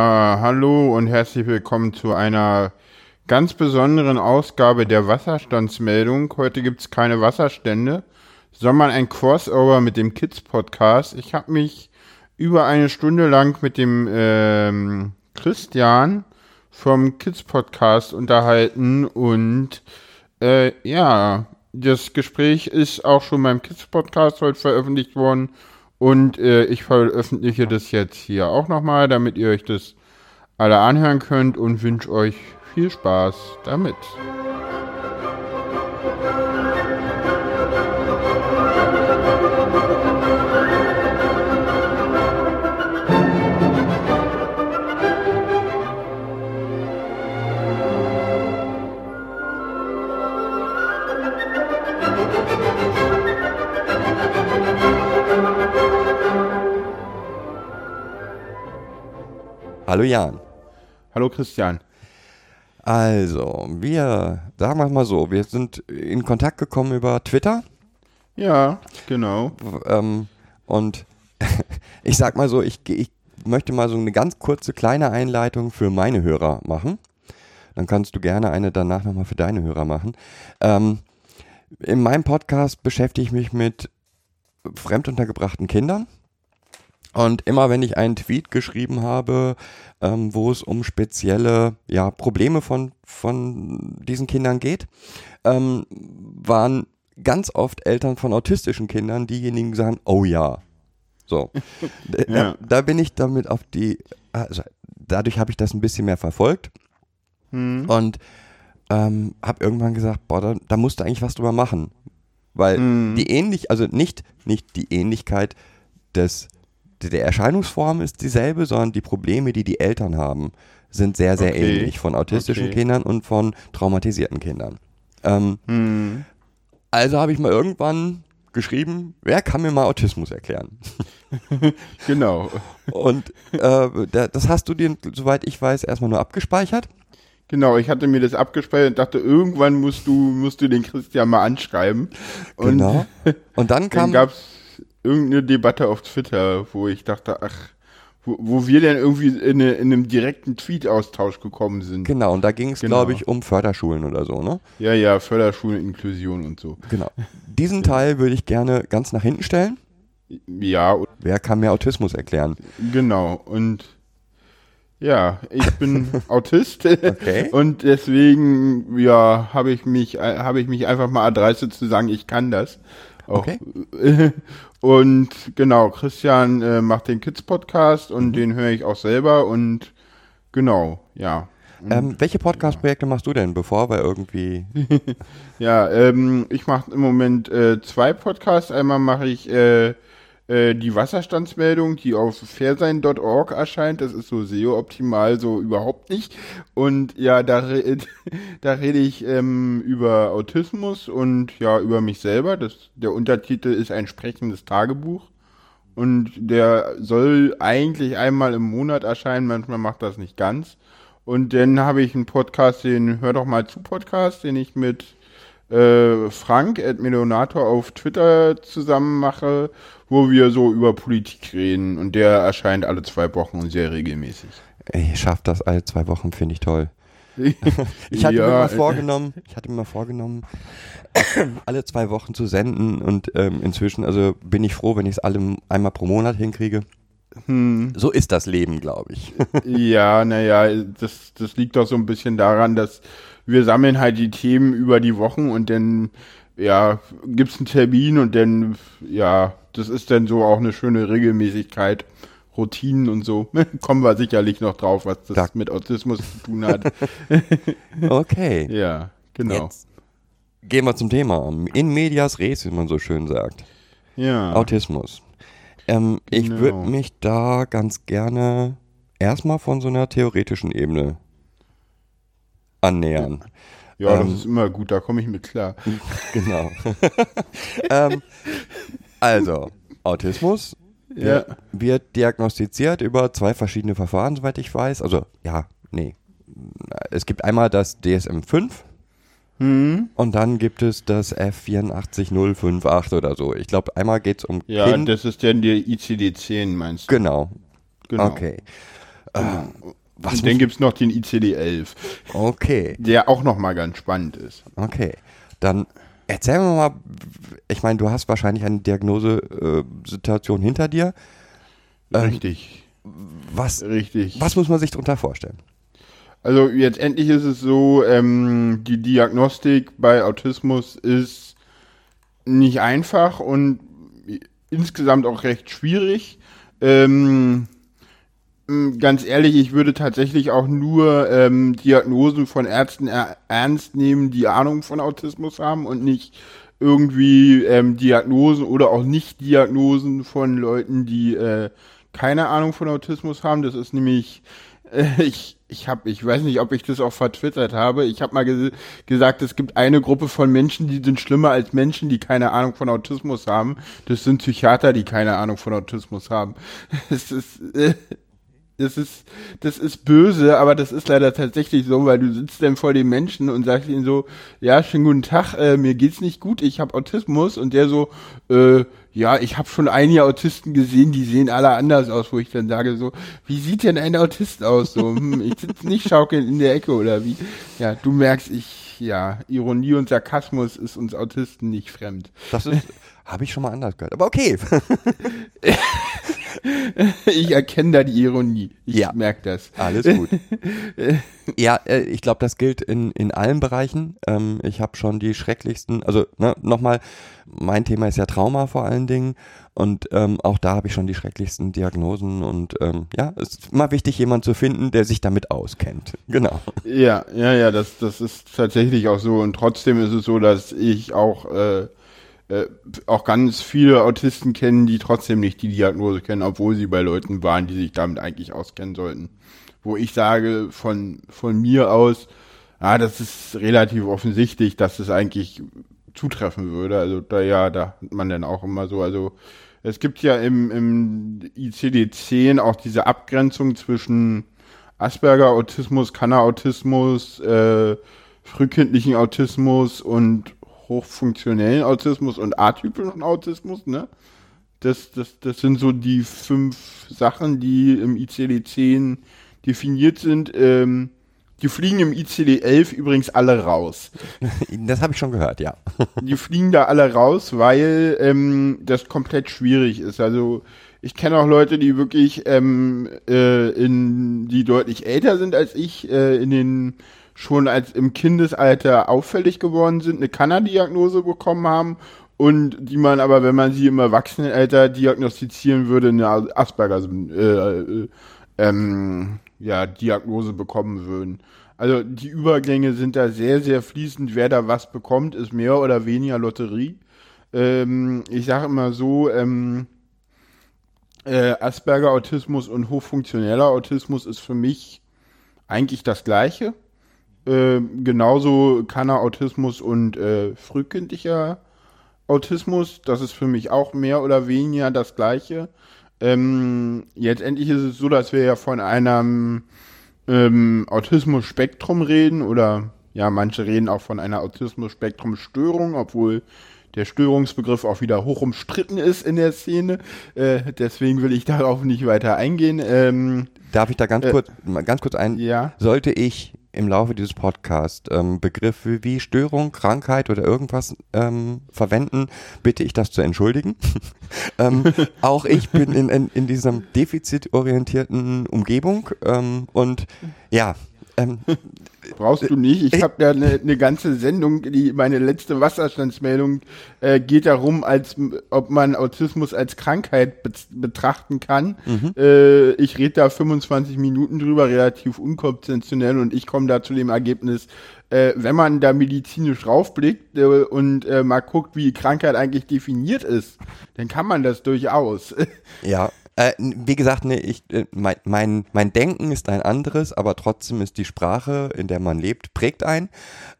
Hallo und herzlich willkommen zu einer ganz besonderen Ausgabe der Wasserstandsmeldung. Heute gibt es keine Wasserstände, sondern ein Crossover mit dem Kids Podcast. Ich habe mich über eine Stunde lang mit dem ähm, Christian vom Kids Podcast unterhalten und äh, ja, das Gespräch ist auch schon beim Kids Podcast heute veröffentlicht worden und äh, ich veröffentliche das jetzt hier auch nochmal, damit ihr euch das alle anhören könnt und wünsche euch viel Spaß damit. Hallo Jan. Hallo Christian. Also, wir, sagen wir mal so, wir sind in Kontakt gekommen über Twitter. Ja, genau. Ähm, und ich sag mal so, ich, ich möchte mal so eine ganz kurze kleine Einleitung für meine Hörer machen. Dann kannst du gerne eine danach nochmal für deine Hörer machen. Ähm, in meinem Podcast beschäftige ich mich mit fremduntergebrachten Kindern. Und immer wenn ich einen Tweet geschrieben habe, ähm, wo es um spezielle ja, Probleme von, von diesen Kindern geht, ähm, waren ganz oft Eltern von autistischen Kindern diejenigen, die sagen, oh ja. So. ja. Da, da, bin ich damit auf die, also dadurch habe ich das ein bisschen mehr verfolgt hm. und ähm, habe irgendwann gesagt, boah, da, da musst du eigentlich was drüber machen. Weil hm. die ähnlich, also nicht, nicht die Ähnlichkeit des der Erscheinungsform ist dieselbe, sondern die Probleme, die die Eltern haben, sind sehr, sehr okay. ähnlich von autistischen okay. Kindern und von traumatisierten Kindern. Ähm, hm. Also habe ich mal irgendwann geschrieben, wer kann mir mal Autismus erklären? genau. Und äh, das hast du dir, soweit ich weiß, erstmal nur abgespeichert. Genau, ich hatte mir das abgespeichert und dachte, irgendwann musst du, musst du den Christian mal anschreiben. Und genau. Und dann kam. Dann irgendeine Debatte auf Twitter, wo ich dachte, ach, wo, wo wir denn irgendwie in, eine, in einem direkten Tweet-Austausch gekommen sind. Genau, und da ging es, genau. glaube ich, um Förderschulen oder so, ne? Ja, ja, Förderschulen, Inklusion und so. Genau. Diesen Teil würde ich gerne ganz nach hinten stellen. Ja. Wer kann mir Autismus erklären? Genau, und ja, ich bin Autist okay. und deswegen ja habe ich mich habe ich mich einfach mal erdreistet zu sagen, ich kann das. Okay. Und genau, Christian äh, macht den Kids-Podcast und mhm. den höre ich auch selber und genau, ja. Ähm, welche Podcast-Projekte machst du denn, bevor wir irgendwie. ja, ähm, ich mache im Moment äh, zwei Podcasts. Einmal mache ich äh, äh, die Wasserstandsmeldung, die auf fairsein.org erscheint. Das ist so SEO-optimal, so überhaupt nicht. Und ja, da, re da rede ich ähm, über Autismus und ja, über mich selber. Das, der Untertitel ist ein sprechendes Tagebuch. Und der soll eigentlich einmal im Monat erscheinen, manchmal macht das nicht ganz. Und dann habe ich einen Podcast, den Hör doch mal zu Podcast, den ich mit äh, Frank, Ed Melonator auf Twitter zusammen mache wo wir so über Politik reden und der erscheint alle zwei Wochen und sehr regelmäßig. Ey, schafft das alle zwei Wochen, finde ich toll. ich hatte ja, mir mal vorgenommen, ich hatte mir mal vorgenommen, alle zwei Wochen zu senden und ähm, inzwischen, also bin ich froh, wenn ich es alle einmal pro Monat hinkriege. Hm. So ist das Leben, glaube ich. ja, naja, das, das liegt doch so ein bisschen daran, dass wir sammeln halt die Themen über die Wochen und dann, ja, gibt es einen Termin und dann, ja, das ist dann so auch eine schöne Regelmäßigkeit. Routinen und so. Kommen wir sicherlich noch drauf, was das da. mit Autismus zu tun hat. okay. Ja, genau. Jetzt gehen wir zum Thema. In medias res, wie man so schön sagt. Ja. Autismus. Ähm, ich genau. würde mich da ganz gerne erstmal von so einer theoretischen Ebene annähern. Ja, ähm, das ist immer gut, da komme ich mit klar. Genau. ähm, also, Autismus ja. wird diagnostiziert über zwei verschiedene Verfahren, soweit ich weiß. Also, ja, nee. Es gibt einmal das DSM-5 hm. und dann gibt es das F84058 oder so. Ich glaube, einmal geht es um Ja, kind. das ist dann der ICD-10, meinst du? Genau. genau. Okay. Äh, was und dann gibt es noch den ICD-11. Okay. Der auch nochmal ganz spannend ist. Okay. Dann erzähl mir mal, ich meine, du hast wahrscheinlich eine Diagnosesituation hinter dir. Ähm, Richtig. Was, Richtig. was muss man sich darunter vorstellen? Also jetzt endlich ist es so, ähm, die Diagnostik bei Autismus ist nicht einfach und insgesamt auch recht schwierig. Ähm, ganz ehrlich, ich würde tatsächlich auch nur ähm, Diagnosen von Ärzten er ernst nehmen, die Ahnung von Autismus haben und nicht irgendwie ähm, Diagnosen oder auch Nicht-Diagnosen von Leuten, die äh, keine Ahnung von Autismus haben. Das ist nämlich, äh, ich, ich habe, ich weiß nicht, ob ich das auch vertwittert habe. Ich habe mal ge gesagt, es gibt eine Gruppe von Menschen, die sind schlimmer als Menschen, die keine Ahnung von Autismus haben. Das sind Psychiater, die keine Ahnung von Autismus haben. Es ist, äh, das ist, das ist böse, aber das ist leider tatsächlich so, weil du sitzt dann vor dem Menschen und sagst ihm so, ja, schönen guten Tag, äh, mir geht's nicht gut, ich habe Autismus und der so, äh, ja, ich habe schon einige Autisten gesehen, die sehen alle anders aus, wo ich dann sage so, wie sieht denn ein Autist aus? So, hm, ich sitze nicht schaukelnd in der Ecke oder wie? Ja, du merkst, ich, ja, Ironie und Sarkasmus ist uns Autisten nicht fremd. Das ist, habe ich schon mal anders gehört, aber okay. ich erkenne da die Ironie. Ich ja. merke das. Alles gut. ja, äh, ich glaube, das gilt in, in allen Bereichen. Ähm, ich habe schon die schrecklichsten, also ne, nochmal, mein Thema ist ja Trauma vor allen Dingen. Und ähm, auch da habe ich schon die schrecklichsten Diagnosen. Und ähm, ja, es ist immer wichtig, jemanden zu finden, der sich damit auskennt. Genau. Ja, ja, ja, das, das ist tatsächlich auch so. Und trotzdem ist es so, dass ich auch äh, äh, auch ganz viele Autisten kennen, die trotzdem nicht die Diagnose kennen, obwohl sie bei Leuten waren, die sich damit eigentlich auskennen sollten. Wo ich sage von, von mir aus, ah, das ist relativ offensichtlich, dass es eigentlich zutreffen würde. Also da ja, da hat man dann auch immer so, also es gibt ja im, im ICD-10 auch diese Abgrenzung zwischen Asperger-Autismus, Kanner-Autismus, äh, frühkindlichen Autismus und hochfunktionellen Autismus und atypischen Autismus, ne? Das, das, das sind so die fünf Sachen, die im ICD-10 definiert sind. Ähm, die fliegen im ICD-11 übrigens alle raus. Das habe ich schon gehört, ja. Die fliegen da alle raus, weil ähm, das komplett schwierig ist. Also ich kenne auch Leute, die wirklich ähm, äh, in, die deutlich älter sind als ich, äh, in den schon als im Kindesalter auffällig geworden sind, eine Kanner-Diagnose bekommen haben und die man aber, wenn man sie im Erwachsenenalter diagnostizieren würde, eine Asperger äh, äh, ähm, ja, Diagnose bekommen würden. Also die Übergänge sind da sehr, sehr fließend. Wer da was bekommt, ist mehr oder weniger Lotterie. Ähm, ich sage immer so, ähm, äh, Asperger-Autismus und hochfunktioneller Autismus ist für mich eigentlich das Gleiche. Äh, genauso kann er Autismus und äh, frühkindlicher Autismus. Das ist für mich auch mehr oder weniger das Gleiche. Ähm, jetzt endlich ist es so, dass wir ja von einem ähm, Autismus-Spektrum reden oder ja, manche reden auch von einer Autismus-Spektrum-Störung, obwohl der Störungsbegriff auch wieder hoch umstritten ist in der Szene. Äh, deswegen will ich darauf nicht weiter eingehen. Ähm, Darf ich da ganz äh, kurz, ganz kurz ein? Ja. Sollte ich im Laufe dieses Podcasts ähm, Begriffe wie Störung, Krankheit oder irgendwas ähm, verwenden, bitte ich das zu entschuldigen. ähm, auch ich bin in, in, in diesem defizitorientierten Umgebung ähm, und ja, ähm, Brauchst du nicht. Ich habe da eine ne ganze Sendung, die meine letzte Wasserstandsmeldung äh, geht darum, als ob man Autismus als Krankheit be betrachten kann. Mhm. Äh, ich rede da 25 Minuten drüber, relativ unkonventionell und ich komme da zu dem Ergebnis, äh, wenn man da medizinisch raufblickt äh, und äh, mal guckt, wie Krankheit eigentlich definiert ist, dann kann man das durchaus. Ja, äh, wie gesagt, nee, ich, äh, mein, mein, mein Denken ist ein anderes, aber trotzdem ist die Sprache, in der man lebt, prägt ein.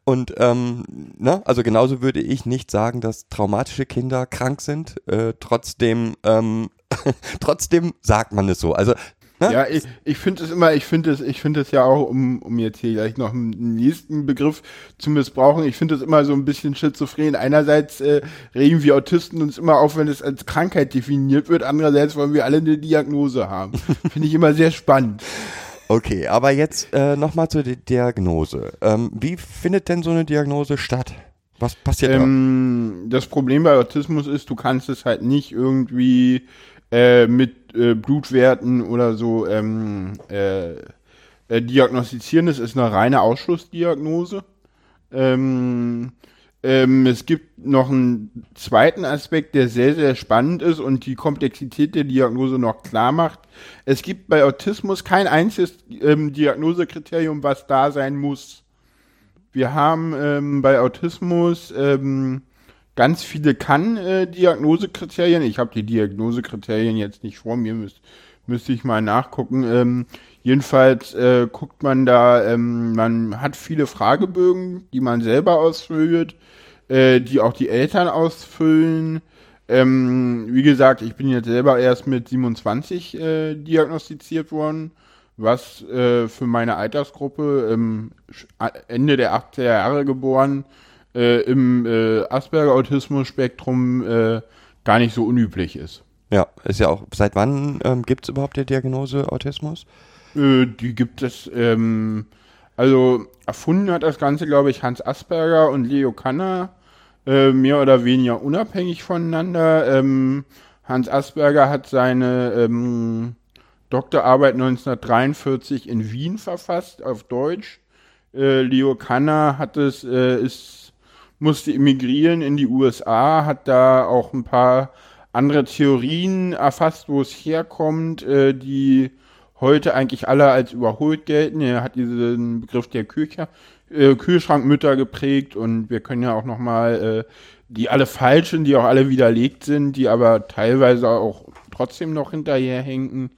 Und ähm, ne, also genauso würde ich nicht sagen, dass traumatische Kinder krank sind. Äh, trotzdem, ähm, trotzdem sagt man es so. Also Ne? Ja, ich, ich finde es immer, ich finde es, ich finde es ja auch, um, um jetzt hier gleich noch einen nächsten Begriff zu missbrauchen, ich finde es immer so ein bisschen schizophren. Einerseits äh, regen wir Autisten uns immer auf, wenn es als Krankheit definiert wird, andererseits wollen wir alle eine Diagnose haben. finde ich immer sehr spannend. Okay, aber jetzt äh, nochmal zur Di- Diagnose. Ähm, wie findet denn so eine Diagnose statt? Was passiert Ähm, das Problem bei Autismus ist, du kannst es halt nicht irgendwie äh, mit äh, Blutwerten oder so ähm, äh, äh, diagnostizieren. Es ist eine reine Ausschlussdiagnose. Ähm, ähm, es gibt noch einen zweiten Aspekt, der sehr, sehr spannend ist und die Komplexität der Diagnose noch klar macht. Es gibt bei Autismus kein einziges ähm, Diagnosekriterium, was da sein muss. Wir haben ähm, bei Autismus ähm, ganz viele Kann-Diagnosekriterien. ich habe die Diagnosekriterien jetzt nicht vor mir, müsst, müsste ich mal nachgucken. Ähm, jedenfalls äh, guckt man da, ähm, man hat viele Fragebögen, die man selber ausfüllt, äh, die auch die Eltern ausfüllen. Ähm, wie gesagt, ich bin jetzt selber erst mit 27 äh, diagnostiziert worden, was äh, für meine Altersgruppe ähm, Ende der 80er Jahre geboren äh, im äh, Asperger-Autismus-Spektrum äh, gar nicht so unüblich ist. Ja, ist ja auch. Seit wann ähm, gibt es überhaupt die Diagnose Autismus? Äh, die gibt es, ähm, also erfunden hat das Ganze, glaube ich, Hans Asperger und Leo Kanner, äh, mehr oder weniger unabhängig voneinander. Ähm, Hans Asperger hat seine ähm, Doktorarbeit 1943 in Wien verfasst, auf Deutsch. Äh, Leo Kanner hat es, äh, ist, musste emigrieren in die USA, hat da auch ein paar andere Theorien erfasst, wo es herkommt, äh, die heute eigentlich alle als überholt gelten. Er hat diesen Begriff der Küche, äh, Kühlschrankmütter geprägt und wir können ja auch nochmal äh, die alle falschen, die auch alle widerlegt sind, die aber teilweise auch trotzdem noch hinterherhinken.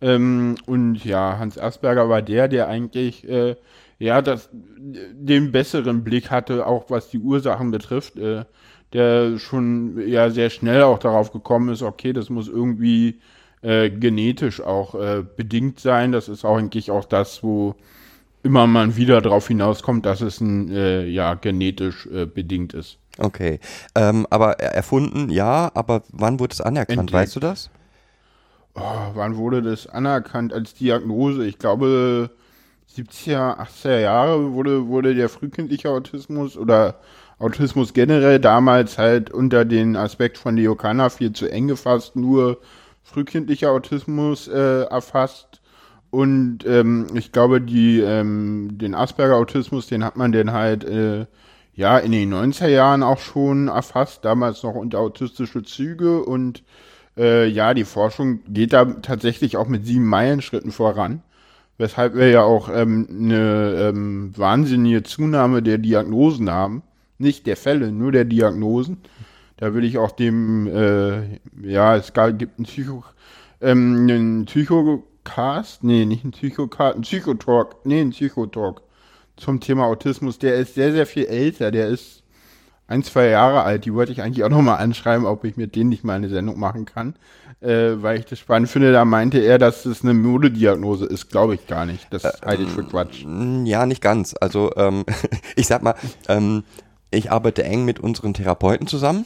Ähm, und ja, Hans Asperger war der, der eigentlich äh, ja das, den besseren Blick hatte, auch was die Ursachen betrifft, äh, der schon ja sehr schnell auch darauf gekommen ist, okay, das muss irgendwie äh, genetisch auch äh, bedingt sein. Das ist auch eigentlich auch das, wo immer man wieder darauf hinauskommt, dass es ein äh, ja genetisch äh, bedingt ist. Okay. Ähm, aber er- erfunden, ja, aber wann wurde es anerkannt? Entdeckt. Weißt du das? Oh, wann wurde das anerkannt als Diagnose? Ich glaube 70er, 80er Jahre wurde, wurde der frühkindliche Autismus oder Autismus generell damals halt unter den Aspekt von Leo Kanner viel zu eng gefasst, nur frühkindlicher Autismus äh, erfasst. Und ähm, ich glaube, die, ähm, den Asperger-Autismus, den hat man dann halt äh, ja in den 90er Jahren auch schon erfasst, damals noch unter autistische Züge und äh, ja, die Forschung geht da tatsächlich auch mit sieben Meilenschritten voran, weshalb wir ja auch ähm, eine ähm, wahnsinnige Zunahme der Diagnosen haben. Nicht der Fälle, nur der Diagnosen. Da will ich auch dem, äh, ja, es gab, gibt einen Psycho, ähm, einen Psychocast, nee, nicht einen Psychocast, einen Psychotalk, nee, einen Psychotalk zum Thema Autismus. Der ist sehr, sehr viel älter, der ist ein, zwei Jahre alt. Die wollte ich eigentlich auch nochmal anschreiben, ob ich mit denen nicht mal eine Sendung machen kann, äh, weil ich das spannend finde. Da meinte er, dass das eine Modediagnose ist. Glaube ich gar nicht. Das halte ich für Quatsch. Mm, Ja, nicht ganz. Also ähm, ich sag mal, ähm, ich arbeite eng mit unseren Therapeuten zusammen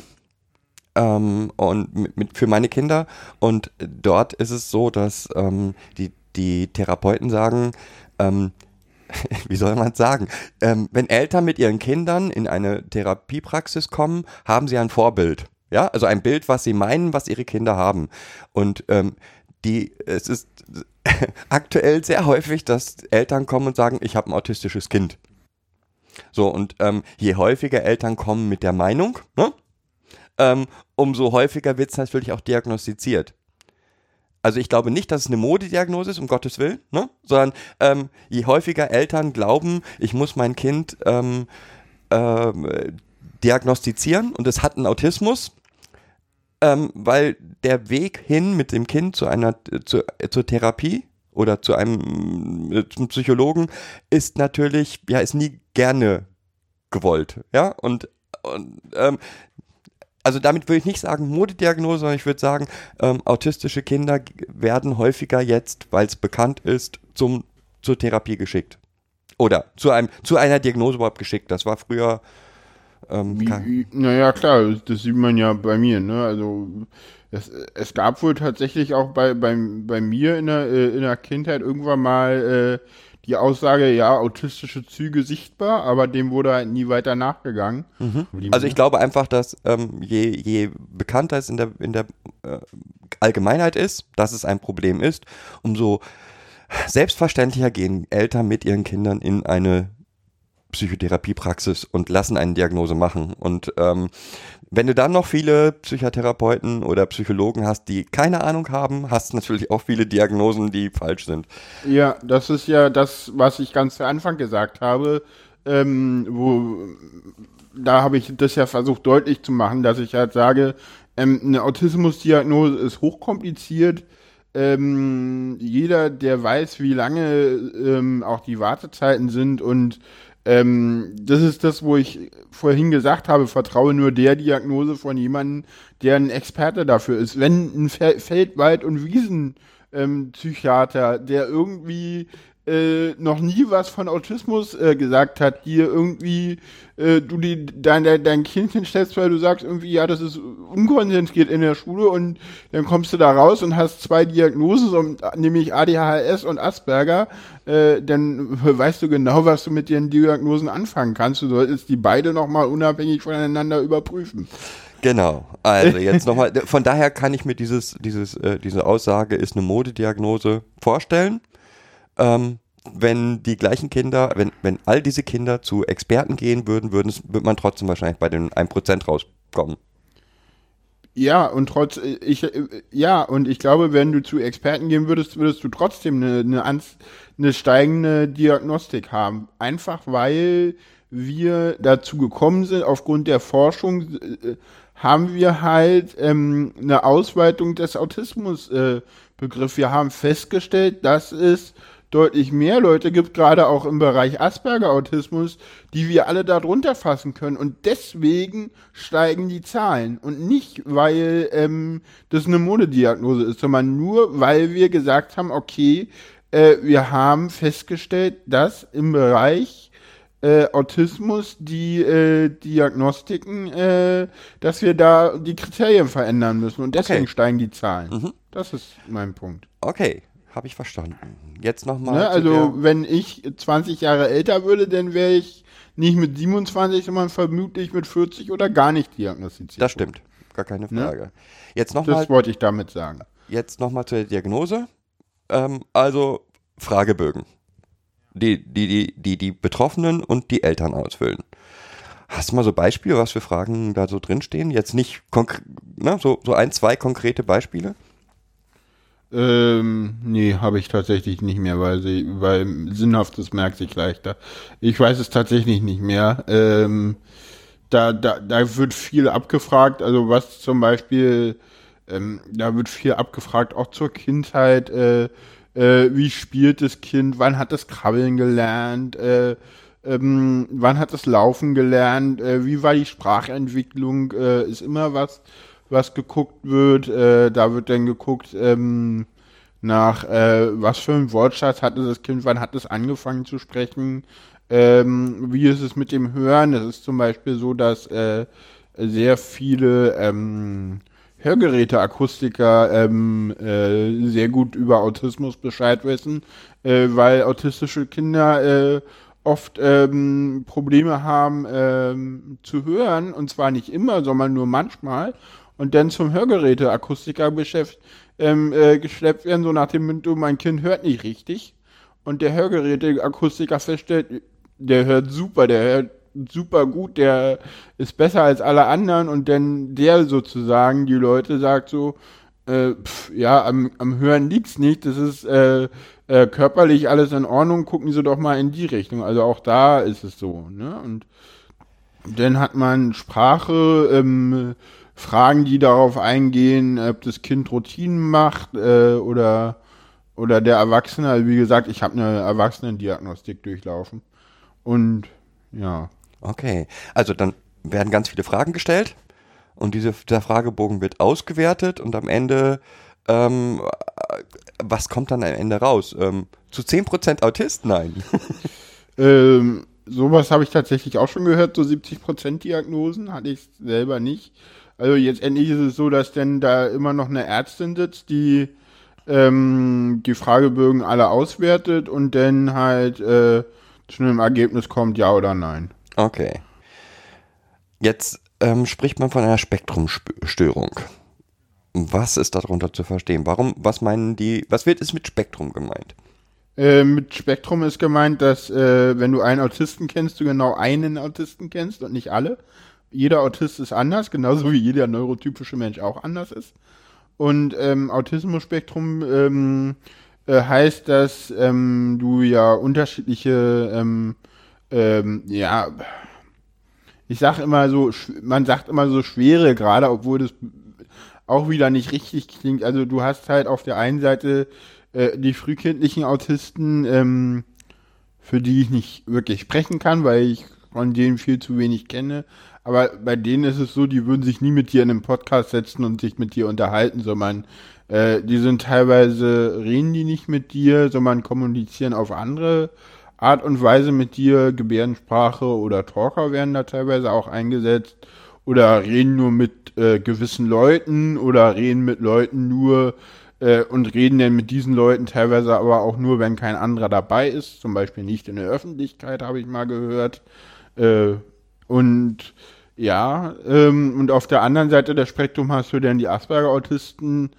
ähm, und mit, mit, für meine Kinder und dort ist es so, dass ähm, die, die Therapeuten sagen, ähm, wie soll man es sagen, ähm, wenn Eltern mit ihren Kindern in eine Therapiepraxis kommen, haben sie ein Vorbild. Ja, also ein Bild, was sie meinen, was ihre Kinder haben. Und ähm, die, es ist aktuell sehr häufig, dass Eltern kommen und sagen, ich habe ein autistisches Kind. So, und ähm, je häufiger Eltern kommen mit der Meinung, ne, ähm, umso häufiger wird es natürlich auch diagnostiziert. Also ich glaube nicht, dass es eine Modediagnose ist, um Gottes Willen, ne? sondern ähm, je häufiger Eltern glauben, ich muss mein Kind ähm, ähm, diagnostizieren und es hat einen Autismus, ähm, weil der Weg hin mit dem Kind zu einer zu, zur Therapie oder zu einem äh, zum Psychologen ist natürlich ja ist nie gerne gewollt, ja und, und ähm, also damit würde ich nicht sagen Modediagnose, sondern ich würde sagen, ähm, autistische Kinder werden häufiger jetzt, weil es bekannt ist, zum, zur Therapie geschickt. Oder zu, einem, zu einer Diagnose überhaupt geschickt. Das war früher Ähm, Wie, naja, klar, das sieht man ja bei mir, ne? Also es, es gab wohl tatsächlich auch bei, bei, bei mir in der, äh, in der Kindheit irgendwann mal äh, die Aussage, ja, autistische Züge sichtbar, aber dem wurde halt nie weiter nachgegangen. Die- Also ich glaube einfach, dass ähm, je, je bekannter es in der, in der äh, Allgemeinheit ist, dass es ein Problem ist, umso selbstverständlicher gehen Eltern mit ihren Kindern in eine Psychotherapiepraxis und lassen eine Diagnose machen. Und ähm, wenn du dann noch viele Psychotherapeuten oder Psychologen hast, die keine Ahnung haben, hast du natürlich auch viele Diagnosen, die falsch sind. Ja, das ist ja das, was ich ganz zu Anfang gesagt habe, ähm, wo da habe ich das ja versucht deutlich zu machen, dass ich halt sage, ähm, eine Autismusdiagnose ist hochkompliziert. Ähm, jeder, der weiß, wie lange ähm, auch die Wartezeiten sind und ähm, das ist das, wo ich vorhin gesagt habe, vertraue nur der Diagnose von jemandem, der ein Experte dafür ist. Wenn ein Fe Feldwald- und Wiesen ähm, der irgendwie äh, noch nie was von Autismus äh, gesagt hat, dir irgendwie äh, du die, dein, dein, dein Kind hinstellst, weil du sagst irgendwie, ja, das ist unkonzentriert in der Schule und dann kommst du da raus und hast zwei Diagnosen, und, nämlich ADHS und Asperger, äh, dann weißt du genau, was du mit den Diagnosen anfangen kannst. Du solltest die beide nochmal unabhängig voneinander überprüfen. Genau. Also jetzt nochmal, von daher kann ich mir dieses, dieses, äh, diese Aussage ist eine Modediagnose vorstellen. Ähm, wenn die gleichen Kinder, wenn, wenn all diese Kinder zu Experten gehen würden, würden würde man trotzdem wahrscheinlich bei den 1% rauskommen. Ja, und trotz, ich, ja, und ich glaube, wenn du zu Experten gehen würdest, würdest du trotzdem eine, eine, eine steigende Diagnostik haben. Einfach weil wir dazu gekommen sind, aufgrund der Forschung, äh, haben wir halt ähm, eine Ausweitung des Autismusbegriffs. Äh, wir haben festgestellt, dass es deutlich mehr Leute gibt, gerade auch im Bereich Asperger-Autismus, die wir alle darunter fassen können. Und deswegen steigen die Zahlen. Und nicht, weil ähm, das eine Modediagnose ist, sondern nur, weil wir gesagt haben, okay, äh, wir haben festgestellt, dass im Bereich äh, Autismus die äh, Diagnostiken, äh, dass wir da die Kriterien verändern müssen. Und deswegen Okay. steigen die Zahlen. Das ist mein Punkt. Okay, habe ich verstanden. Jetzt nochmal. Ne? Also, wenn ich 20 Jahre älter würde, dann wäre ich nicht mit 27, sondern vermutlich mit 40 oder gar nicht diagnostiziert. das stimmt, gar keine Ne? Frage. Jetzt nochmal Das wollte ich damit sagen. Jetzt nochmal zur Diagnose. Ähm, also Fragebögen, die die, die die die Betroffenen und die Eltern ausfüllen. Hast du mal so Beispiele, was für Fragen da so drinstehen? Jetzt nicht konkret, ne, so, so ein, zwei konkrete Beispiele? Ähm, nee, habe ich tatsächlich nicht mehr, weil sie, weil Sinnhaftes merkt sich leichter. Ich weiß es tatsächlich nicht mehr. Ähm, da, da, da wird viel abgefragt, also was zum Beispiel, ähm, da wird viel abgefragt, auch zur Kindheit, äh, äh, wie spielt das Kind, wann hat es Krabbeln gelernt, äh, ähm, wann hat es Laufen gelernt, äh, wie war die Sprachentwicklung, äh, ist immer was, was geguckt wird. Äh, da wird dann geguckt ähm, nach, äh, was für ein Wortschatz hatte das Kind, wann hat es angefangen zu sprechen, ähm, wie ist es mit dem Hören. Es ist zum Beispiel so, dass äh, sehr viele ähm, Hörgeräteakustiker ähm, äh, sehr gut über Autismus Bescheid wissen, äh, weil autistische Kinder äh, oft ähm, Probleme haben ähm, zu hören und zwar nicht immer, sondern nur manchmal und dann zum Hörgeräteakustikergeschäft ähm, äh, geschleppt werden, so nach dem Motto, mein Kind hört nicht richtig und der Hörgeräteakustiker feststellt, der hört super, der hört super gut, der ist besser als alle anderen und dann der sozusagen die Leute sagt so, äh, pf, ja, am, am Hören liegt's nicht, das ist äh, äh, körperlich alles in Ordnung, gucken Sie doch mal in die Richtung. Also auch da ist es so, ne? Und dann hat man Sprache, ähm, Fragen, die darauf eingehen, ob das Kind Routinen macht äh, oder oder der Erwachsene. Also wie gesagt, ich habe eine Erwachsenendiagnostik durchlaufen und ja. Okay, also dann werden ganz viele Fragen gestellt und diese, der Fragebogen wird ausgewertet und am Ende, ähm, äh, was kommt dann am Ende raus? Ähm, zu 10% Autist? Nein. Ähm, sowas habe ich tatsächlich auch schon gehört, so 70% Diagnosen hatte ich selber nicht. Also jetzt endlich ist es so, dass denn da immer noch eine Ärztin sitzt, die ähm, die Fragebögen alle auswertet und dann halt äh, zu einem Ergebnis kommt, ja oder nein. Okay. Jetzt ähm, spricht man von einer Spektrumstörung. Was ist darunter zu verstehen? Warum, was meinen die, was wird es mit Spektrum gemeint? Äh, mit Spektrum ist gemeint, dass äh, wenn du einen Autisten kennst, du genau einen Autisten kennst und nicht alle. Jeder Autist ist anders, genauso wie jeder neurotypische Mensch auch anders ist. Und ähm, Autismus-Spektrum ähm, äh, heißt, dass ähm, du ja unterschiedliche, ähm, ähm, ja, ich sag immer so, man sagt immer so schwere gerade, obwohl das auch wieder nicht richtig klingt. Also du hast halt auf der einen Seite äh, die frühkindlichen Autisten, ähm, für die ich nicht wirklich sprechen kann, weil ich von denen viel zu wenig kenne. Aber bei denen ist es so, die würden sich nie mit dir in einem Podcast setzen und sich mit dir unterhalten, sondern äh, die sind teilweise, reden die nicht mit dir, sondern kommunizieren auf andere Art und Weise mit dir. Gebärdensprache oder Talker werden da teilweise auch eingesetzt. Oder reden nur mit äh, gewissen Leuten oder reden mit Leuten nur äh, und reden dann mit diesen Leuten teilweise aber auch nur, wenn kein anderer dabei ist. Zum Beispiel nicht in der Öffentlichkeit, habe ich mal gehört. Äh, und ja, ähm, und auf der anderen Seite des Spektrum hast du dann die Asperger-Autisten,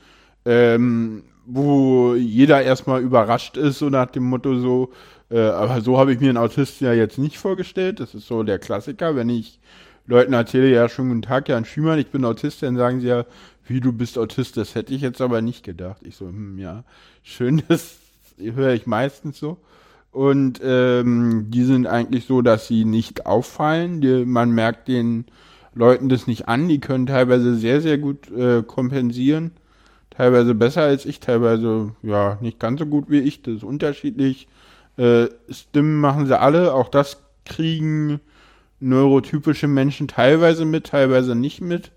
ähm, wo jeder erstmal überrascht ist, so nach dem Motto so, äh, aber so habe ich mir einen Autisten ja jetzt nicht vorgestellt. Das ist so der Klassiker, wenn ich Leuten erzähle, ja, schon guten Tag, ja, ein Schümann, ich bin Autist, dann sagen sie ja, wie du bist Autist, das hätte ich jetzt aber nicht gedacht. Ich so, hm, ja, schön, das höre ich meistens so. Und ähm, die sind eigentlich so, dass sie nicht auffallen. Die, man merkt den Leuten das nicht an. Die können teilweise sehr, sehr gut äh, kompensieren. Teilweise besser als ich, teilweise ja nicht ganz so gut wie ich. Das ist unterschiedlich. Äh, Stimmen machen sie alle. Auch das kriegen neurotypische Menschen teilweise mit, teilweise nicht mit.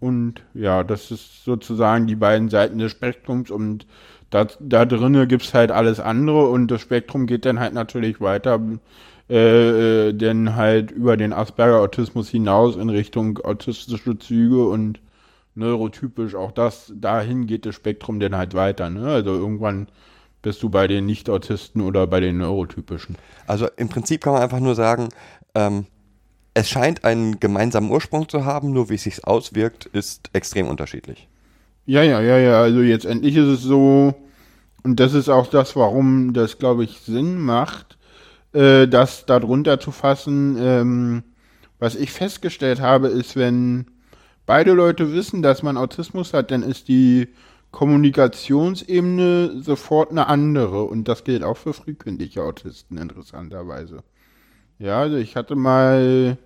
Und ja, das ist sozusagen die beiden Seiten des Spektrums und da, da drinnen gibt es halt alles andere und das Spektrum geht dann halt natürlich weiter, äh, äh, denn halt über den Asperger-Autismus hinaus in Richtung autistische Züge und neurotypisch, auch das, dahin geht das Spektrum dann halt weiter. Ne? Also irgendwann bist du bei den Nicht-Autisten oder bei den Neurotypischen. Also im Prinzip kann man einfach nur sagen, ähm, es scheint einen gemeinsamen Ursprung zu haben, nur wie es sich auswirkt, ist extrem unterschiedlich. Ja, ja, ja, ja. Also jetzt endlich ist es so, und das ist auch das, warum das, glaube ich, Sinn macht, äh, das darunter zu fassen. Ähm, was ich festgestellt habe, ist, wenn beide Leute wissen, dass man Autismus hat, dann ist die Kommunikationsebene sofort eine andere. Und das gilt auch für frühkindliche Autisten, interessanterweise. Ja, also ich hatte mal,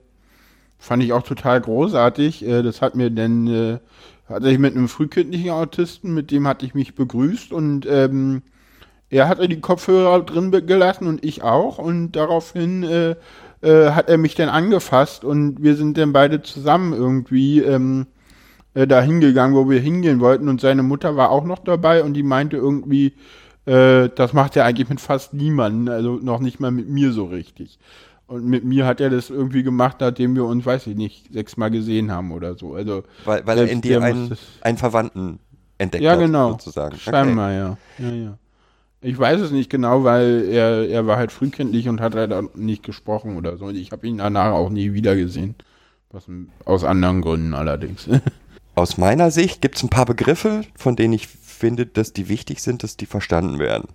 fand ich auch total großartig, äh, das hat mir dann äh, hatte ich mit einem frühkindlichen Autisten, mit dem hatte ich mich begrüßt und ähm, er hatte die Kopfhörer drin gelassen und ich auch und daraufhin äh, äh, hat er mich dann angefasst und wir sind dann beide zusammen irgendwie ähm, äh, da hingegangen, wo wir hingehen wollten und seine Mutter war auch noch dabei und die meinte irgendwie, äh, das macht er eigentlich mit fast niemandem, also noch nicht mal mit mir so richtig. Und mit mir hat er das irgendwie gemacht, nachdem wir uns, weiß ich nicht, sechsmal gesehen haben oder so. Also, weil, weil er in dir einen, einen Verwandten entdeckt ja, hat, genau. sozusagen. Scheinbar, okay. ja. ja, ja. Ich weiß es nicht genau, weil er, er war halt frühkindlich und hat halt nicht gesprochen oder so. Und ich habe ihn danach auch nie wieder gesehen. Was, aus anderen Gründen allerdings. Aus meiner Sicht gibt es ein paar Begriffe, von denen ich finde, dass die wichtig sind, dass die verstanden werden.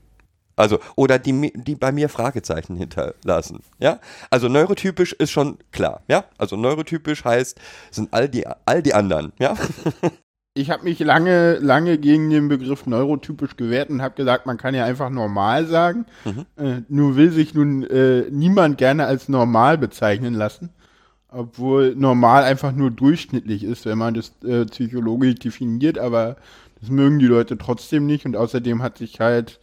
Also, oder die, die bei mir Fragezeichen hinterlassen. Ja? Also neurotypisch ist schon klar, ja? Also neurotypisch heißt, sind all die, all die anderen, ja? Ich habe mich lange, lange gegen den Begriff neurotypisch gewehrt und habe gesagt, man kann ja einfach normal sagen. Mhm. Äh, nur will sich nun äh, niemand gerne als normal bezeichnen lassen. Obwohl normal einfach nur durchschnittlich ist, wenn man das äh, psychologisch definiert, aber das mögen die Leute trotzdem nicht und außerdem hat sich halt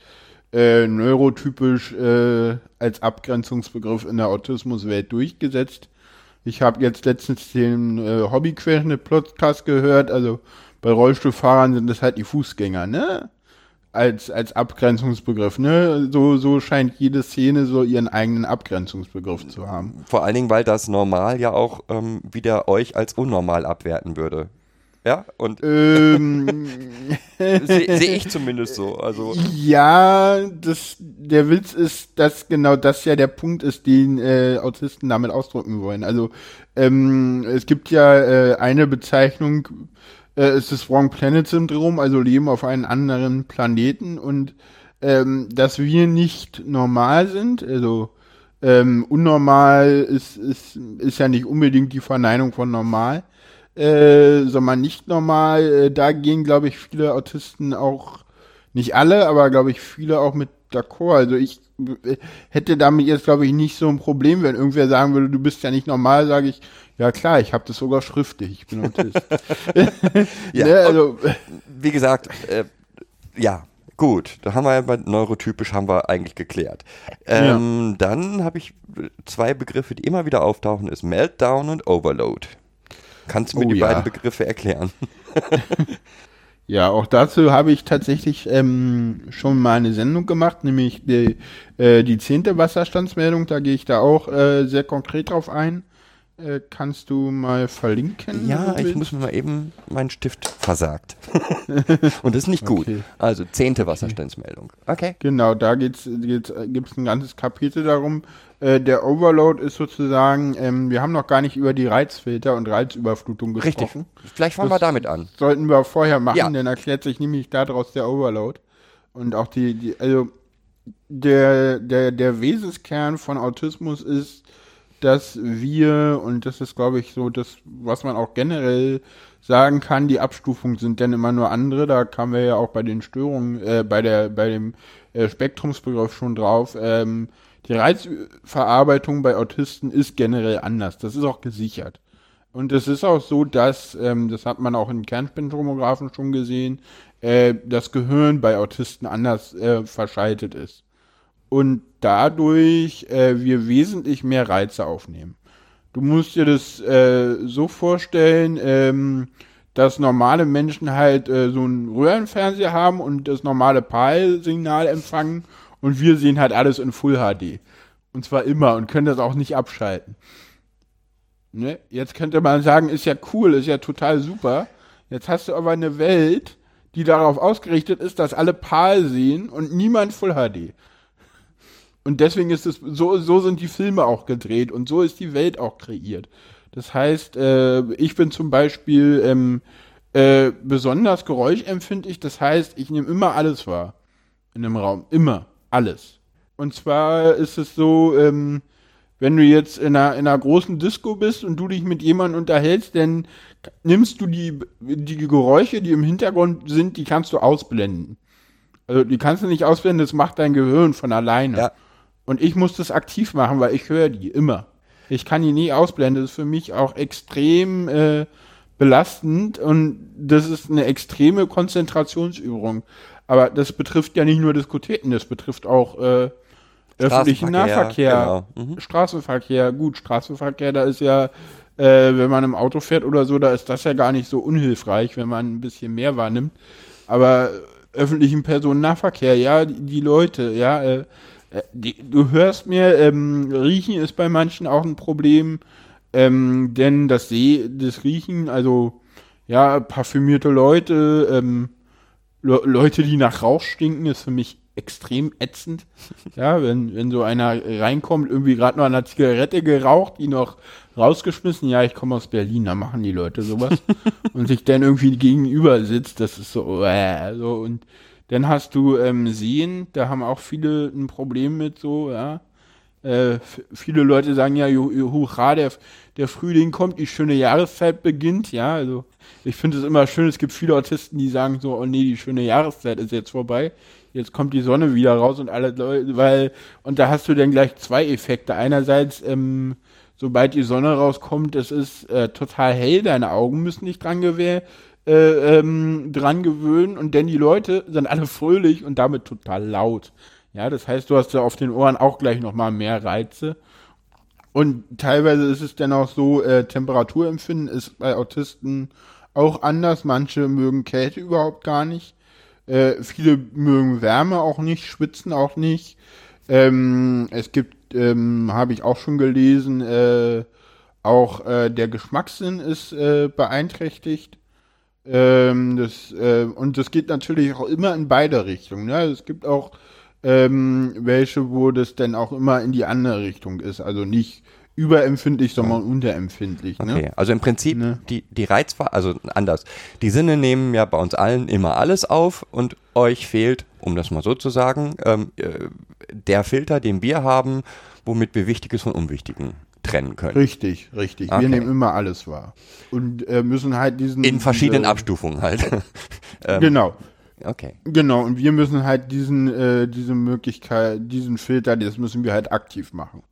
äh, neurotypisch äh, als Abgrenzungsbegriff in der Autismuswelt durchgesetzt. Ich habe jetzt letztens den äh, Hobbyquerschnitt-Podcast gehört, also bei Rollstuhlfahrern sind das halt die Fußgänger, ne? als, als Abgrenzungsbegriff, ne? So, so scheint jede Szene so ihren eigenen Abgrenzungsbegriff zu haben. Vor allen Dingen, weil das normal ja auch ähm, wieder euch als unnormal abwerten würde. Ja, und Ähm, sehe seh ich zumindest so. Also, ja, das, der Witz ist, dass genau das ja der Punkt ist, den äh, Autisten damit ausdrücken wollen. Also ähm, es gibt ja äh, eine Bezeichnung, äh, es ist das Wrong Planet Syndrom, also Leben auf einem anderen Planeten und ähm, dass wir nicht normal sind, also ähm, unnormal ist, ist, ist ja nicht unbedingt die Verneinung von normal, äh, sondern nicht normal. Äh, da gehen, glaube ich, viele Autisten auch, nicht alle, aber glaube ich, viele auch mit d'accord. Also ich äh, hätte damit jetzt, glaube ich, nicht so ein Problem, wenn irgendwer sagen würde, du bist ja nicht normal, sage ich, ja klar, ich habe das sogar schriftlich, ich bin Autist. Ja, ne, also, wie gesagt, äh, ja, gut. Da haben wir ja neurotypisch haben wir eigentlich geklärt. Ähm, Dann habe ich zwei Begriffe, die immer wieder auftauchen, ist Meltdown und Overload. Kannst du mir Oh die ja. beiden Begriffe erklären? Ja, auch dazu habe ich tatsächlich ähm, schon mal eine Sendung gemacht, nämlich die, äh, die zehnte Wasserstandsmeldung. Da gehe ich da auch äh, sehr konkret drauf ein. Äh, kannst du mal verlinken? Ja, ich muss mir mal eben, mein Stift versagt. Und das ist nicht gut. Okay. Also zehnte Wasserstandsmeldung. Okay. Genau, da geht's, geht's, gibt's ein ganzes Kapitel darum. Äh, der Overload ist sozusagen, ähm, wir haben noch gar nicht über die Reizfilter und Reizüberflutung Richtig. gesprochen. Vielleicht fangen wir Das damit an. Sollten wir vorher machen, Ja. dann erklärt sich nämlich daraus der Overload. Und auch die, die also der, der, der Wesenskern von Autismus ist, dass wir, und das ist, glaube ich, so das, was man auch generell sagen kann, die Abstufungen sind dann immer nur andere. Da kamen wir ja auch bei den Störungen, äh, bei der, bei dem äh, Spektrumsbegriff schon drauf. Ähm, die Reizverarbeitung bei Autisten ist generell anders. Das ist auch gesichert. Und es ist auch so, dass, ähm, das hat man auch in Kernspintomographen schon gesehen, äh, das Gehirn bei Autisten anders äh, verschaltet ist. Und dadurch äh, wir wesentlich mehr Reize aufnehmen. Du musst dir das äh, so vorstellen, ähm, dass normale Menschen halt äh, so einen Röhrenfernseher haben und das normale PAL-Signal empfangen und wir sehen halt alles in Full HD. Und zwar immer und können das auch nicht abschalten. Ne? Jetzt könnte man sagen, ist ja cool, ist ja total super. Jetzt hast du aber eine Welt, die darauf ausgerichtet ist, dass alle PAL sehen und niemand Full HD. Und deswegen ist es, so, so sind die Filme auch gedreht und so ist die Welt auch kreiert. Das heißt, äh, ich bin zum Beispiel ähm, äh, besonders geräuschempfindlich, das heißt, ich nehme immer alles wahr in einem Raum. Immer. Alles. Und zwar ist es so, ähm, wenn du jetzt in einer, in einer großen Disco bist und du dich mit jemandem unterhältst, dann nimmst du die, die Geräusche, die im Hintergrund sind, die kannst du ausblenden. Also die kannst du nicht ausblenden, das macht dein Gehirn von alleine. Ja. Und ich muss das aktiv machen, weil ich höre die immer. Ich kann die nie ausblenden. Das ist für mich auch extrem äh, belastend und das ist eine extreme Konzentrationsübung. Aber das betrifft ja nicht nur Diskotheken, das betrifft auch äh, öffentlichen Nahverkehr, genau. Mhm. Straßenverkehr. Gut, Straßenverkehr, da ist ja, äh, wenn man im Auto fährt oder so, da ist das ja gar nicht so unhilfreich, wenn man ein bisschen mehr wahrnimmt. Aber öffentlichen Personennahverkehr, ja, die, die Leute, ja, äh, äh, die, du hörst mir, ähm, Riechen ist bei manchen auch ein Problem, ähm, denn das See, das Riechen, also ja, parfümierte Leute, ähm, Le Leute, die nach Rauch stinken, ist für mich extrem ätzend. Ja, wenn, wenn so einer reinkommt, irgendwie gerade noch an einer Zigarette geraucht, die noch rausgeschmissen, ja, ich komme aus Berlin, da machen die Leute sowas. und sich dann irgendwie gegenüber sitzt, das ist so, äh, so und dann hast du ähm, Seen, da haben auch viele ein Problem mit so, ja. Äh, viele Leute sagen ja, hurra, der, der Frühling kommt, die schöne Jahreszeit beginnt, ja. Also ich finde es immer schön, es gibt viele Autisten, die sagen so, oh nee, die schöne Jahreszeit ist jetzt vorbei. Jetzt kommt die Sonne wieder raus und alle Leute, weil, und da hast du dann gleich zwei Effekte. Einerseits, ähm, sobald die Sonne rauskommt, es ist äh, total hell, deine Augen müssen nicht dran gewähren, äh, ähm, dran gewöhnen und denn die Leute sind alle fröhlich und damit total laut. Ja, das heißt, du hast ja auf den Ohren auch gleich nochmal mehr Reize. Und teilweise ist es dann auch so, äh, Temperaturempfinden ist bei Autisten auch anders. Manche mögen Kälte überhaupt gar nicht. Äh, viele mögen Wärme auch nicht, schwitzen auch nicht. Ähm, es gibt, ähm, habe ich auch schon gelesen, äh, auch äh, der Geschmackssinn ist äh, beeinträchtigt. Ähm, das, äh, und das geht natürlich auch immer in beide Richtungen. Ne? Es gibt auch ähm, welche, wo das dann auch immer in die andere Richtung ist. Also nicht überempfindlich, sondern unterempfindlich. Ne? Okay, also im Prinzip ne? die, die Reizwahl, also anders. Die Sinne nehmen ja bei uns allen immer alles auf und euch fehlt, um das mal so zu sagen, ähm, äh, der Filter, den wir haben, womit wir Wichtiges von Unwichtigen trennen können. Richtig, richtig. Okay. Wir nehmen immer alles wahr. Und äh, müssen halt diesen. In verschiedenen diese, Abstufungen halt. ähm, genau. Okay. Genau, und wir müssen halt diesen, äh, diese Möglichkeit, diesen Filter, das müssen wir halt aktiv machen.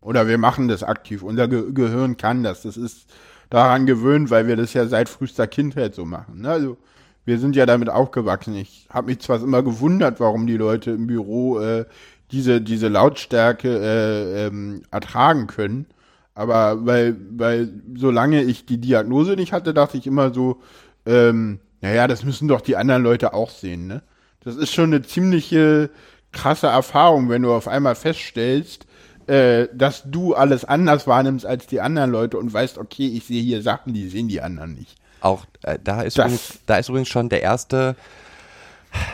Oder wir machen das aktiv. Unser Ge Gehirn kann das. Das ist daran gewöhnt, weil wir das ja seit frühester Kindheit so machen. Ne? Also wir sind ja damit aufgewachsen. Ich habe mich zwar immer gewundert, warum die Leute im Büro äh, diese, diese Lautstärke äh, ähm, ertragen können. Aber weil, weil solange ich die Diagnose nicht hatte, dachte ich immer so, ähm, naja, das müssen doch die anderen Leute auch sehen, ne? Das ist schon eine ziemliche krasse Erfahrung, wenn du auf einmal feststellst, äh, dass du alles anders wahrnimmst als die anderen Leute und weißt, okay, ich sehe hier Sachen, die sehen die anderen nicht. Auch äh, da, ist übrigens, da ist übrigens schon der erste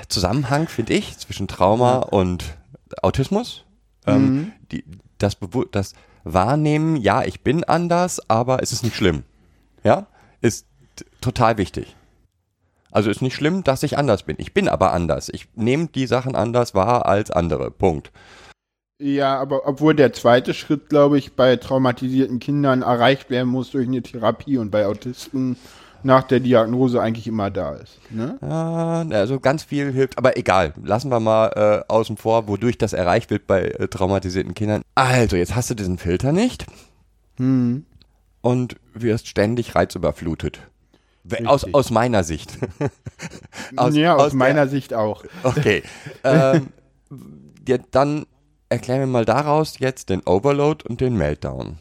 Zusammenhang, finde ich, zwischen Trauma und Autismus. Ähm, mhm. die, das, das Wahrnehmen, ja, ich bin anders, aber es ist nicht schlimm. Ja, ist total wichtig. Also ist nicht schlimm, dass ich anders bin. Ich bin aber anders. Ich nehme die Sachen anders wahr als andere. Punkt. Ja, aber obwohl der zweite Schritt, glaube ich, bei traumatisierten Kindern erreicht werden muss durch eine Therapie und bei Autisten nach der Diagnose eigentlich immer da ist. Ne? Ja, also ganz viel hilft, aber egal, lassen wir mal äh, außen vor, wodurch das erreicht wird bei äh, traumatisierten Kindern. Also, jetzt hast du diesen Filter nicht hm. und wirst ständig reizüberflutet. Aus, aus meiner Sicht. aus, ja, aus, aus meiner der, Sicht auch. Okay. ähm, ja, dann erklär mir mal daraus jetzt den Overload und den Meltdown.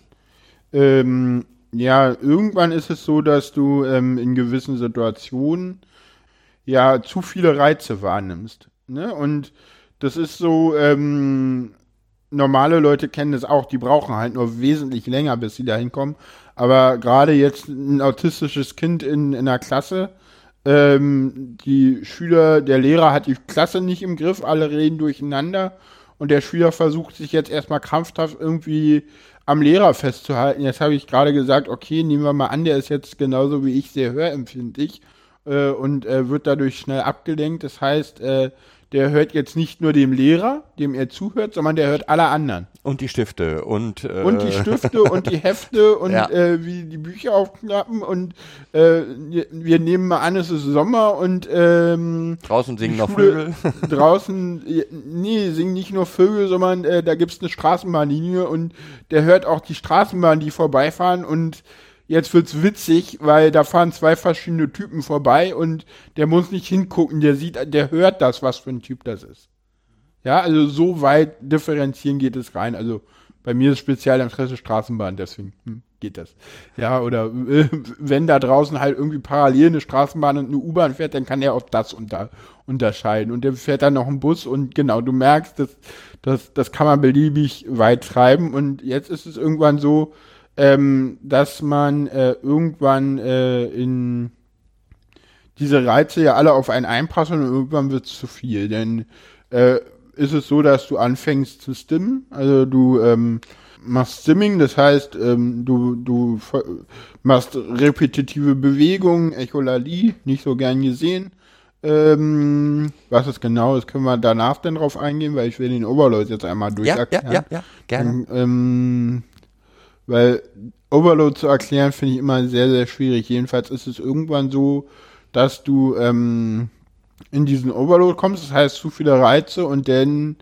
Ähm, ja, irgendwann ist es so, dass du ähm, in gewissen Situationen ja zu viele Reize wahrnimmst. Ne? Und das ist so, ähm, normale Leute kennen das auch, die brauchen halt nur wesentlich länger, bis sie da hinkommen. Aber gerade jetzt ein autistisches Kind in, in einer Klasse, ähm, die Schüler, der Lehrer hat die Klasse nicht im Griff, alle reden durcheinander und der Schüler versucht sich jetzt erstmal krampfhaft irgendwie am Lehrer festzuhalten. Jetzt habe ich gerade gesagt, okay, nehmen wir mal an, der ist jetzt genauso wie ich sehr hörempfindlich äh, und äh, wird dadurch schnell abgelenkt. Das heißt, äh, der hört jetzt nicht nur dem Lehrer, dem er zuhört, sondern der hört alle anderen. Und die Stifte und äh und die Stifte und die Hefte und ja. äh, wie die Bücher aufklappen und äh, wir nehmen mal an, es ist Sommer und ähm, draußen singen noch Vögel. draußen, nee, singen nicht nur Vögel, sondern äh, da gibt's eine Straßenbahnlinie und der hört auch die Straßenbahn, die vorbeifahren und jetzt wird's witzig, weil da fahren zwei verschiedene Typen vorbei und der muss nicht hingucken, der sieht, der hört das, was für ein Typ das ist. Ja, also so weit differenzieren geht es rein. Also bei mir ist Spezialinteresse Straßenbahn, deswegen hm, geht das. Ja, oder äh, wenn da draußen halt irgendwie parallel eine Straßenbahn und eine U-Bahn fährt, dann kann er auch das unter, unterscheiden. Und der fährt dann noch ein Bus und genau, du merkst, das, das, das kann man beliebig weit treiben. Und jetzt ist es irgendwann so, ähm, dass man äh, irgendwann äh, in diese Reize ja alle auf einen einpassen und irgendwann wird es zu viel. Denn äh, ist es so, dass du anfängst zu stimmen, also du ähm, machst Stimming, das heißt, ähm, du, du machst repetitive Bewegungen, Echolalie, nicht so gern gesehen. Ähm, was es genau ist, können wir danach dann drauf eingehen, weil ich will den Overload jetzt einmal durcherklären. Ja, ja, ja, ja gerne. Ähm, weil Overload zu erklären, finde ich immer sehr, sehr schwierig. Jedenfalls ist es irgendwann so, dass du ähm, in diesen Overload kommst, das heißt zu viele Reize und dann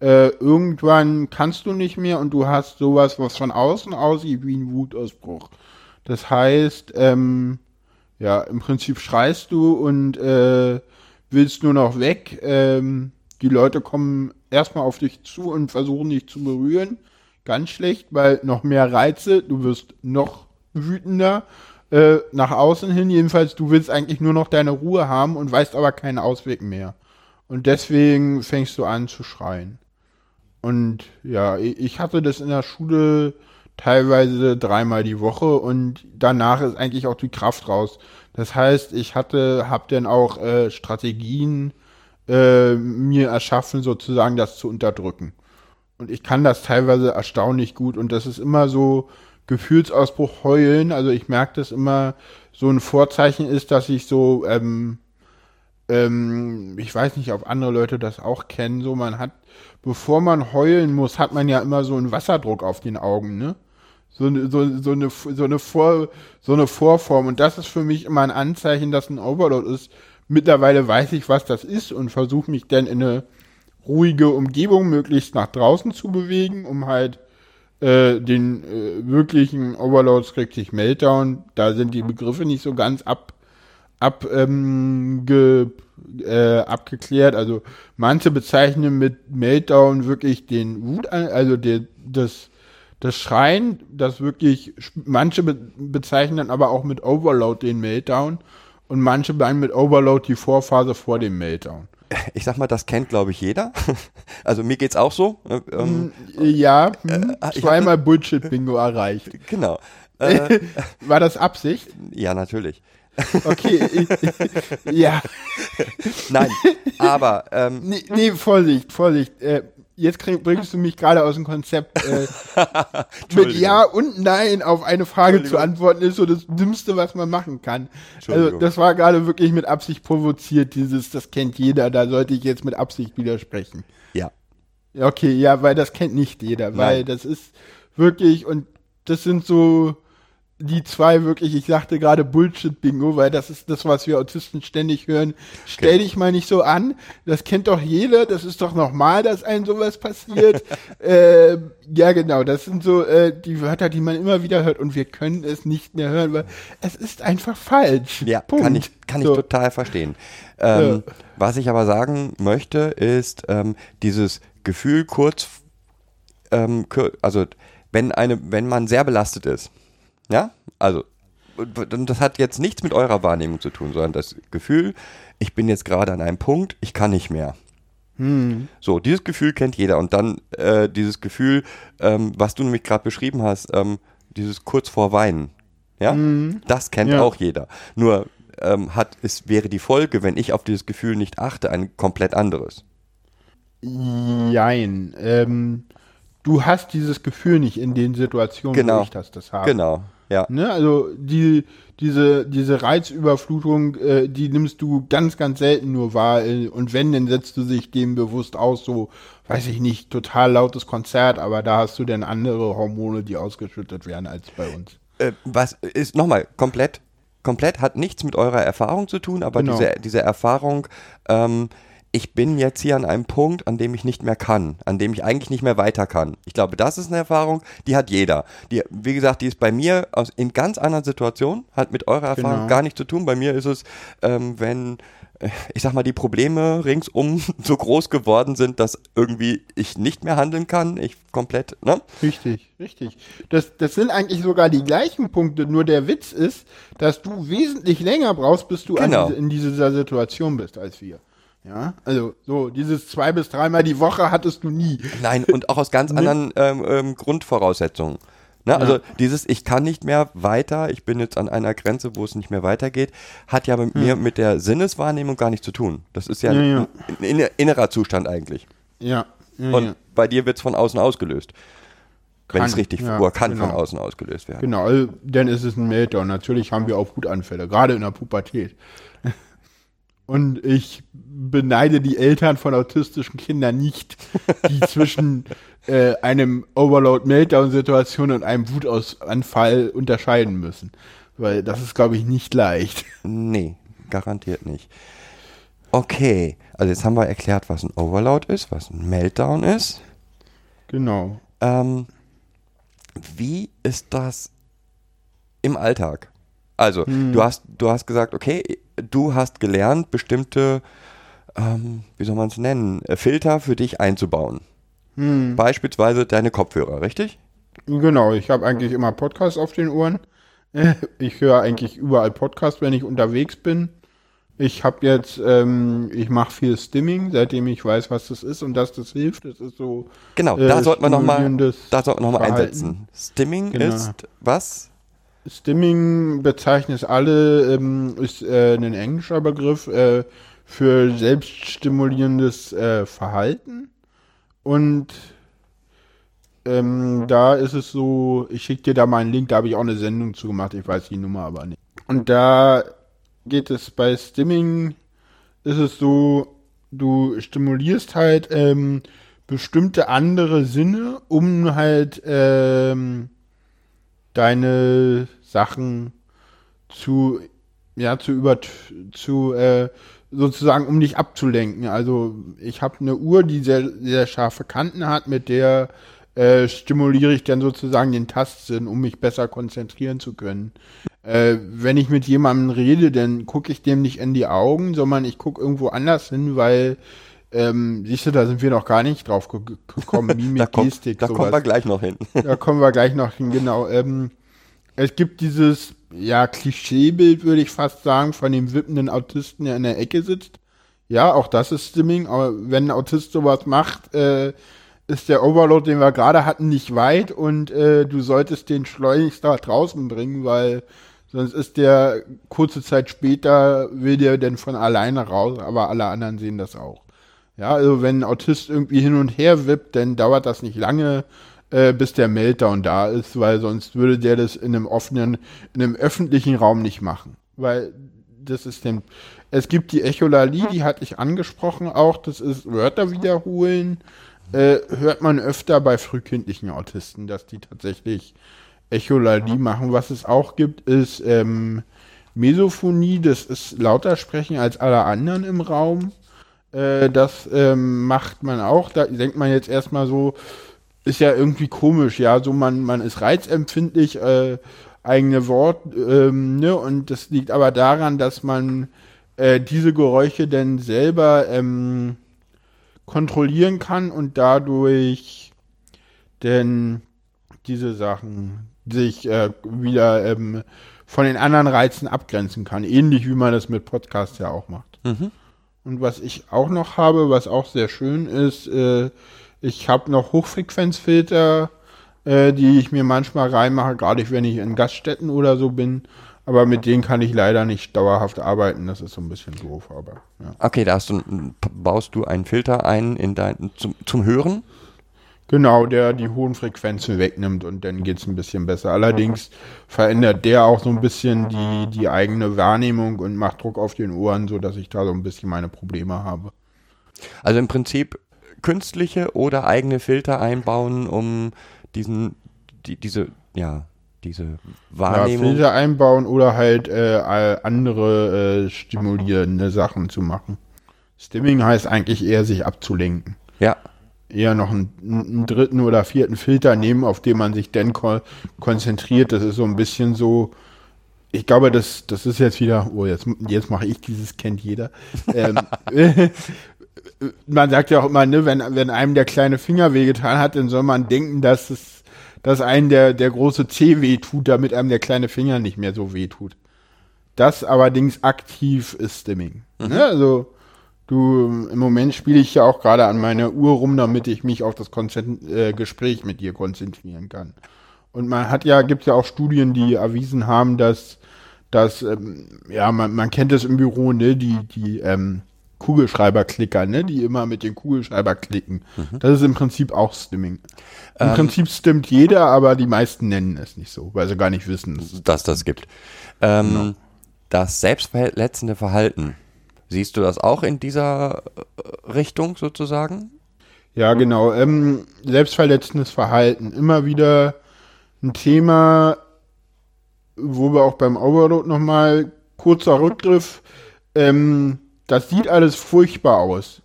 äh, irgendwann kannst du nicht mehr und du hast sowas, was von außen aussieht wie ein Wutausbruch. Das heißt, ähm, ja, im Prinzip schreist du und äh, willst nur noch weg. Ähm, die Leute kommen erstmal auf dich zu und versuchen dich zu berühren ganz schlecht, weil noch mehr Reize, du wirst noch wütender Äh, nach außen hin jedenfalls, du willst eigentlich nur noch deine Ruhe haben und weißt aber keinen Ausweg mehr. Und deswegen fängst du an zu schreien. Und ja, ich hatte das in der Schule teilweise dreimal die Woche und danach ist eigentlich auch die Kraft raus. Das heißt, ich hatte, habe dann auch äh, Strategien äh, mir erschaffen, sozusagen das zu unterdrücken. Und ich kann das teilweise erstaunlich gut und das ist immer so Gefühlsausbruch heulen. Also ich merke das immer, so ein Vorzeichen ist, dass ich so, ähm, ähm, ich weiß nicht, ob andere Leute das auch kennen, so man hat, bevor man heulen muss, hat man ja immer so einen Wasserdruck auf den Augen, ne? so, so, so, eine, so, eine Vor, so eine Vorform. Und das ist für mich immer ein Anzeichen, dass ein Overload ist. Mittlerweile weiß ich, was das ist und versuche mich dann in eine ruhige Umgebung möglichst nach draußen zu bewegen, um halt äh, den äh, wirklichen Overload sich Meltdown. Da sind die Begriffe nicht so ganz ab, ab ähm, ge, äh, abgeklärt. Also manche bezeichnen mit Meltdown wirklich den Wut, also der, das das Schreien, das wirklich, manche be bezeichnen aber auch mit Overload den Meltdown und manche meinen mit Overload die Vorphase vor dem Meltdown. Ich sag mal, das kennt, glaube ich, jeder. Also mir geht's auch so. Ähm, hm, ja, hm, äh, zweimal Bullshit-Bingo erreicht. Genau. Äh, War das Absicht? Ja, natürlich. Okay, ich, ja. Nein, aber. Ähm, nee, nee, Vorsicht, Vorsicht. Äh, jetzt krieg, bringst du mich gerade aus dem Konzept. Äh, mit Ja und Nein auf eine Frage zu antworten ist so das Dümmste, was man machen kann. Also das war gerade wirklich mit Absicht provoziert, dieses, das kennt jeder, da sollte ich jetzt mit Absicht widersprechen. Ja. Okay, ja, weil das kennt nicht jeder, weil Nein. das ist wirklich, und das sind so die zwei wirklich, ich sagte gerade Bullshit-Bingo, weil das ist das, was wir Autisten ständig hören. Stell okay. dich mal nicht so an, das kennt doch jeder, das ist doch normal, dass einem sowas passiert. äh, ja, genau, das sind so äh, die Wörter, die man immer wieder hört und wir können es nicht mehr hören, weil es ist einfach falsch. Ja, Punkt. kann ich, kann so. ich total verstehen. Ähm, ja. Was ich aber sagen möchte, ist ähm, dieses Gefühl kurz, ähm, also wenn eine, wenn man sehr belastet ist, ja, also das hat jetzt nichts mit eurer Wahrnehmung zu tun, sondern das Gefühl, ich bin jetzt gerade an einem Punkt, ich kann nicht mehr. Hm. So, dieses Gefühl kennt jeder. Und dann äh, dieses Gefühl, ähm, was du nämlich gerade beschrieben hast, ähm, dieses kurz vor Weinen. Ja, hm. das kennt ja. auch jeder. Nur ähm, hat, es wäre die Folge, wenn ich auf dieses Gefühl nicht achte, ein komplett anderes. Jein. Ähm, du hast dieses Gefühl nicht in den Situationen, genau. wo ich das, das habe. Genau. Ja. Ne? Also die, diese, diese Reizüberflutung, äh, die nimmst du ganz, ganz selten nur wahr. Äh, und wenn, dann setzt du sich dem bewusst aus, so, weiß ich nicht, total lautes Konzert, aber da hast du dann andere Hormone, die ausgeschüttet werden als bei uns. Äh, was ist nochmal komplett, komplett hat nichts mit eurer Erfahrung zu tun, aber genau. diese, diese Erfahrung, ähm, ich bin jetzt hier an einem Punkt, an dem ich nicht mehr kann, an dem ich eigentlich nicht mehr weiter kann. Ich glaube, das ist eine Erfahrung, die hat jeder. Die, wie gesagt, die ist bei mir aus, in ganz anderen Situationen, hat mit eurer Erfahrung genau. gar nichts zu tun. Bei mir ist es, ähm, wenn, äh, ich sag mal, die Probleme ringsum so groß geworden sind, dass irgendwie ich nicht mehr handeln kann, ich komplett, ne? Richtig, richtig. Das, das sind eigentlich sogar die gleichen Punkte, nur der Witz ist, dass du wesentlich länger brauchst, bis du genau. diese, in dieser Situation bist als wir. Ja, also so dieses zwei bis dreimal die Woche hattest du nie. Nein, und auch aus ganz anderen ähm, ähm, Grundvoraussetzungen. Ne? Also ja. dieses, ich kann nicht mehr weiter, ich bin jetzt an einer Grenze, wo es nicht mehr weitergeht, hat ja mit ja. mir mit der Sinneswahrnehmung gar nichts zu tun. Das ist ja, ja ein, ein, innerer Zustand eigentlich. Ja. und bei dir wird es von außen ausgelöst. Wenn es richtig ja, vor, kann genau. von außen ausgelöst werden. Genau, also, dann ist es ein Meltdown. Natürlich haben wir auch Wutanfälle, gerade in der Pubertät. Und ich beneide die Eltern von autistischen Kindern nicht, die zwischen äh, einem Overload-Meltdown-Situation und einem Wutausfall unterscheiden müssen. Weil das ist, glaube ich, nicht leicht. Nee, garantiert nicht. Okay, also jetzt haben wir erklärt, was ein Overload ist, was ein Meltdown ist. Genau. Ähm, wie ist das im Alltag? Also, hm. du hast, du hast gesagt, okay, du hast gelernt, bestimmte, ähm, wie soll man es nennen, äh, Filter für dich einzubauen. Hm. Beispielsweise deine Kopfhörer, richtig? Genau, ich habe eigentlich immer Podcasts auf den Ohren. Ich höre eigentlich überall Podcasts, wenn ich unterwegs bin. Ich habe jetzt, ähm, ich mache viel Stimming, seitdem ich weiß, was das ist und dass das hilft. Das ist so. Genau, äh, da sollten wir nochmal da sollten wir einsetzen. Stimming Genau. ist was? Stimming bezeichnet alle, ähm, ist äh, ein englischer Begriff äh, für selbststimulierendes äh, Verhalten. Und ähm, da ist es so, ich schicke dir da mal einen Link, da habe ich auch eine Sendung zu gemacht, ich weiß die Nummer aber nicht. Und da geht es bei Stimming, ist es so, du stimulierst halt ähm, bestimmte andere Sinne, um halt ähm, deine Sachen zu, ja, zu über, zu, äh, sozusagen, um dich abzulenken. Also ich habe eine Uhr, die sehr, sehr scharfe Kanten hat, mit der äh, stimuliere ich dann sozusagen den Tastsinn, um mich besser konzentrieren zu können. Äh, wenn ich mit jemandem rede, dann gucke ich dem nicht in die Augen, sondern ich gucke irgendwo anders hin, weil ähm, siehst du, da sind wir noch gar nicht drauf ge ge- gekommen, Da, Mimik, kommt, Gestik, da kommen wir sowas. gleich noch hin. Da kommen wir gleich noch hin, genau. Ähm, es gibt dieses, ja, Klischeebild, würde ich fast sagen, von dem wippenden Autisten, der in der Ecke sitzt. Ja, auch das ist Stimming, aber wenn ein Autist sowas macht, äh, ist der Overload, den wir gerade hatten, nicht weit und äh, du solltest den schleunigst da draußen bringen, weil sonst ist der kurze Zeit später, will der denn von alleine raus, aber alle anderen sehen das auch. Ja, also wenn ein Autist irgendwie hin und her wippt, dann dauert das nicht lange, äh, bis der Meltdown da ist, weil sonst würde der das in einem offenen, in einem öffentlichen Raum nicht machen. Weil das ist dem. Es gibt die Echolalie, die hatte ich angesprochen auch, das ist Wörter wiederholen. Äh, hört man öfter bei frühkindlichen Autisten, dass die tatsächlich Echolalie machen. Was es auch gibt, ist ähm, Mesophonie, das ist lauter sprechen als alle anderen im Raum. Äh, das ähm, macht man auch. Da denkt man jetzt erstmal so, ist ja irgendwie komisch, ja, so man, man ist reizempfindlich, äh, eigene Wort, ähm, ne, und das liegt aber daran, dass man äh, diese Geräusche dann selber ähm, kontrollieren kann und dadurch denn diese Sachen sich äh, wieder ähm, von den anderen Reizen abgrenzen kann. Ähnlich wie man das mit Podcasts ja auch macht. Mhm. Und was ich auch noch habe, was auch sehr schön ist, äh, ich habe noch Hochfrequenzfilter, äh, die ich mir manchmal reinmache, gerade wenn ich in Gaststätten oder so bin. Aber mit denen kann ich leider nicht dauerhaft arbeiten. Das ist so ein bisschen doof, aber ja. Okay, da du, baust du einen Filter ein in dein, zum, zum Hören. Genau, der die hohen Frequenzen wegnimmt und dann geht's ein bisschen besser. Allerdings verändert der auch so ein bisschen die, die eigene Wahrnehmung und macht Druck auf den Ohren, so dass ich da so ein bisschen meine Probleme habe. Also im Prinzip künstliche oder eigene Filter einbauen, um diesen, die, diese, ja, diese Ja, Wahrnehmung. Filter einbauen oder halt äh, andere äh, stimulierende Sachen zu machen. Stimming heißt eigentlich eher sich abzulenken. Ja, Eher noch einen, einen dritten oder vierten Filter nehmen, auf den man sich dann ko konzentriert. Das ist so ein bisschen so, ich glaube, das, das ist jetzt wieder, oh, jetzt, jetzt mache ich dieses, kennt jeder. ähm, man sagt ja auch immer, ne, wenn, wenn einem der kleine Finger wehgetan hat, dann soll man denken, dass es, dass einem der, der große Zeh wehtut, damit einem der kleine Finger nicht mehr so wehtut. Das allerdings aktiv ist Stimming. Ne? Also, du, im Moment spiele ich ja auch gerade an meiner Uhr rum, damit ich mich auf das Konzent äh, Gespräch mit dir konzentrieren kann. Und man hat ja, gibt ja auch Studien, die erwiesen haben, dass, dass ähm, ja, man, man kennt es im Büro, ne, die, die ähm, Kugelschreiberklicker, ne, die immer mit den Kugelschreiber klicken. Das ist im Prinzip auch Stimming. Im Ähm. Prinzip stimmt jeder, aber die meisten nennen es nicht so, weil sie gar nicht wissen. dass- dass das gibt. Ähm, Genau. Das selbstverletzende Verhalten. Siehst du das auch in dieser äh, Richtung sozusagen? Ja, genau. Ähm, selbstverletzendes Verhalten. Immer wieder ein Thema, wo wir auch beim Overload nochmal kurzer Rückgriff. Ähm, das sieht alles furchtbar aus.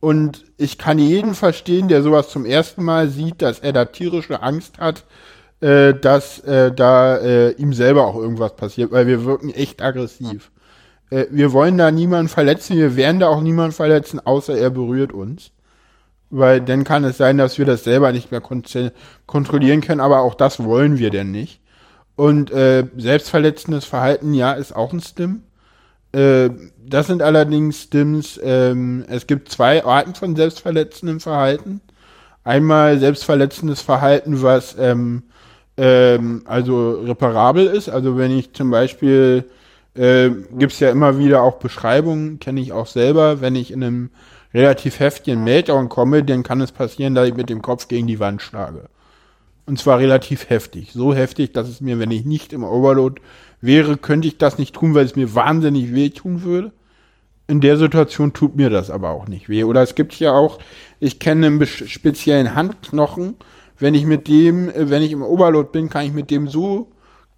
Und ich kann jeden verstehen, der sowas zum ersten Mal sieht, dass er da tierische Angst hat, äh, dass äh, da äh, ihm selber auch irgendwas passiert, weil wir wirken echt aggressiv. Äh, wir wollen da niemanden verletzen, wir werden da auch niemanden verletzen, außer er berührt uns. Weil dann kann es sein, dass wir das selber nicht mehr kon kontrollieren können, aber auch das wollen wir denn nicht. Und äh, selbstverletzendes Verhalten, ja, ist auch ein Stim. Äh, das sind allerdings Stims, ähm, es gibt zwei Arten von selbstverletzendem Verhalten. Einmal selbstverletzendes Verhalten, was ähm, ähm, also reparabel ist. Also wenn ich zum Beispiel, äh, gibt es ja immer wieder auch Beschreibungen, kenne ich auch selber, wenn ich in einem relativ heftigen Meltdown komme, dann kann es passieren, dass ich mit dem Kopf gegen die Wand schlage. Und zwar relativ heftig. So heftig, dass es mir, wenn ich nicht im Overload wäre, könnte ich das nicht tun, weil es mir wahnsinnig wehtun würde. In der Situation tut mir das aber auch nicht weh. Oder es gibt ja auch, ich kenne einen speziellen Handknochen. Wenn ich mit dem, äh, wenn ich im Overload bin, kann ich mit dem so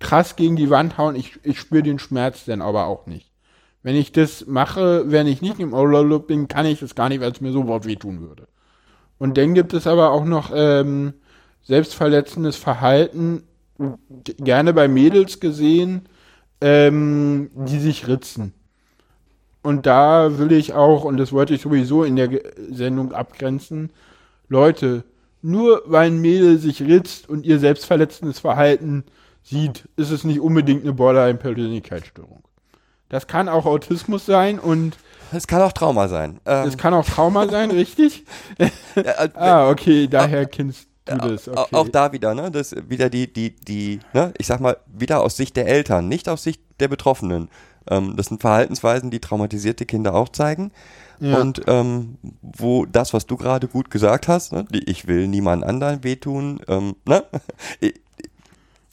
krass gegen die Wand hauen. Ich, ich spüre den Schmerz dann aber auch nicht. Wenn ich das mache, wenn ich nicht im Overload bin, kann ich das gar nicht, weil es mir sofort wehtun würde. Und dann gibt es aber auch noch ähm, selbstverletzendes Verhalten, gerne bei Mädels gesehen, ähm, die sich ritzen. Und da will ich auch, und das wollte ich sowieso in der Sendung abgrenzen, Leute, nur weil ein Mädel sich ritzt und ihr selbstverletzendes Verhalten sieht, ist es nicht unbedingt eine Borderline-Persönlichkeitsstörung. Das kann auch Autismus sein und es kann auch Trauma sein. Es ähm. kann auch Trauma sein, richtig? äh, ah, okay, daher kennst du das. Okay. Auch da wieder, ne? Das wieder die, die, die, ne? Ich sag mal, wieder aus Sicht der Eltern, nicht aus Sicht der Betroffenen. Ähm, das sind Verhaltensweisen, die traumatisierte Kinder auch zeigen. Ja. Und ähm, wo das, was du gerade gut gesagt hast, ne? ich will niemand anderen wehtun, ähm, ne?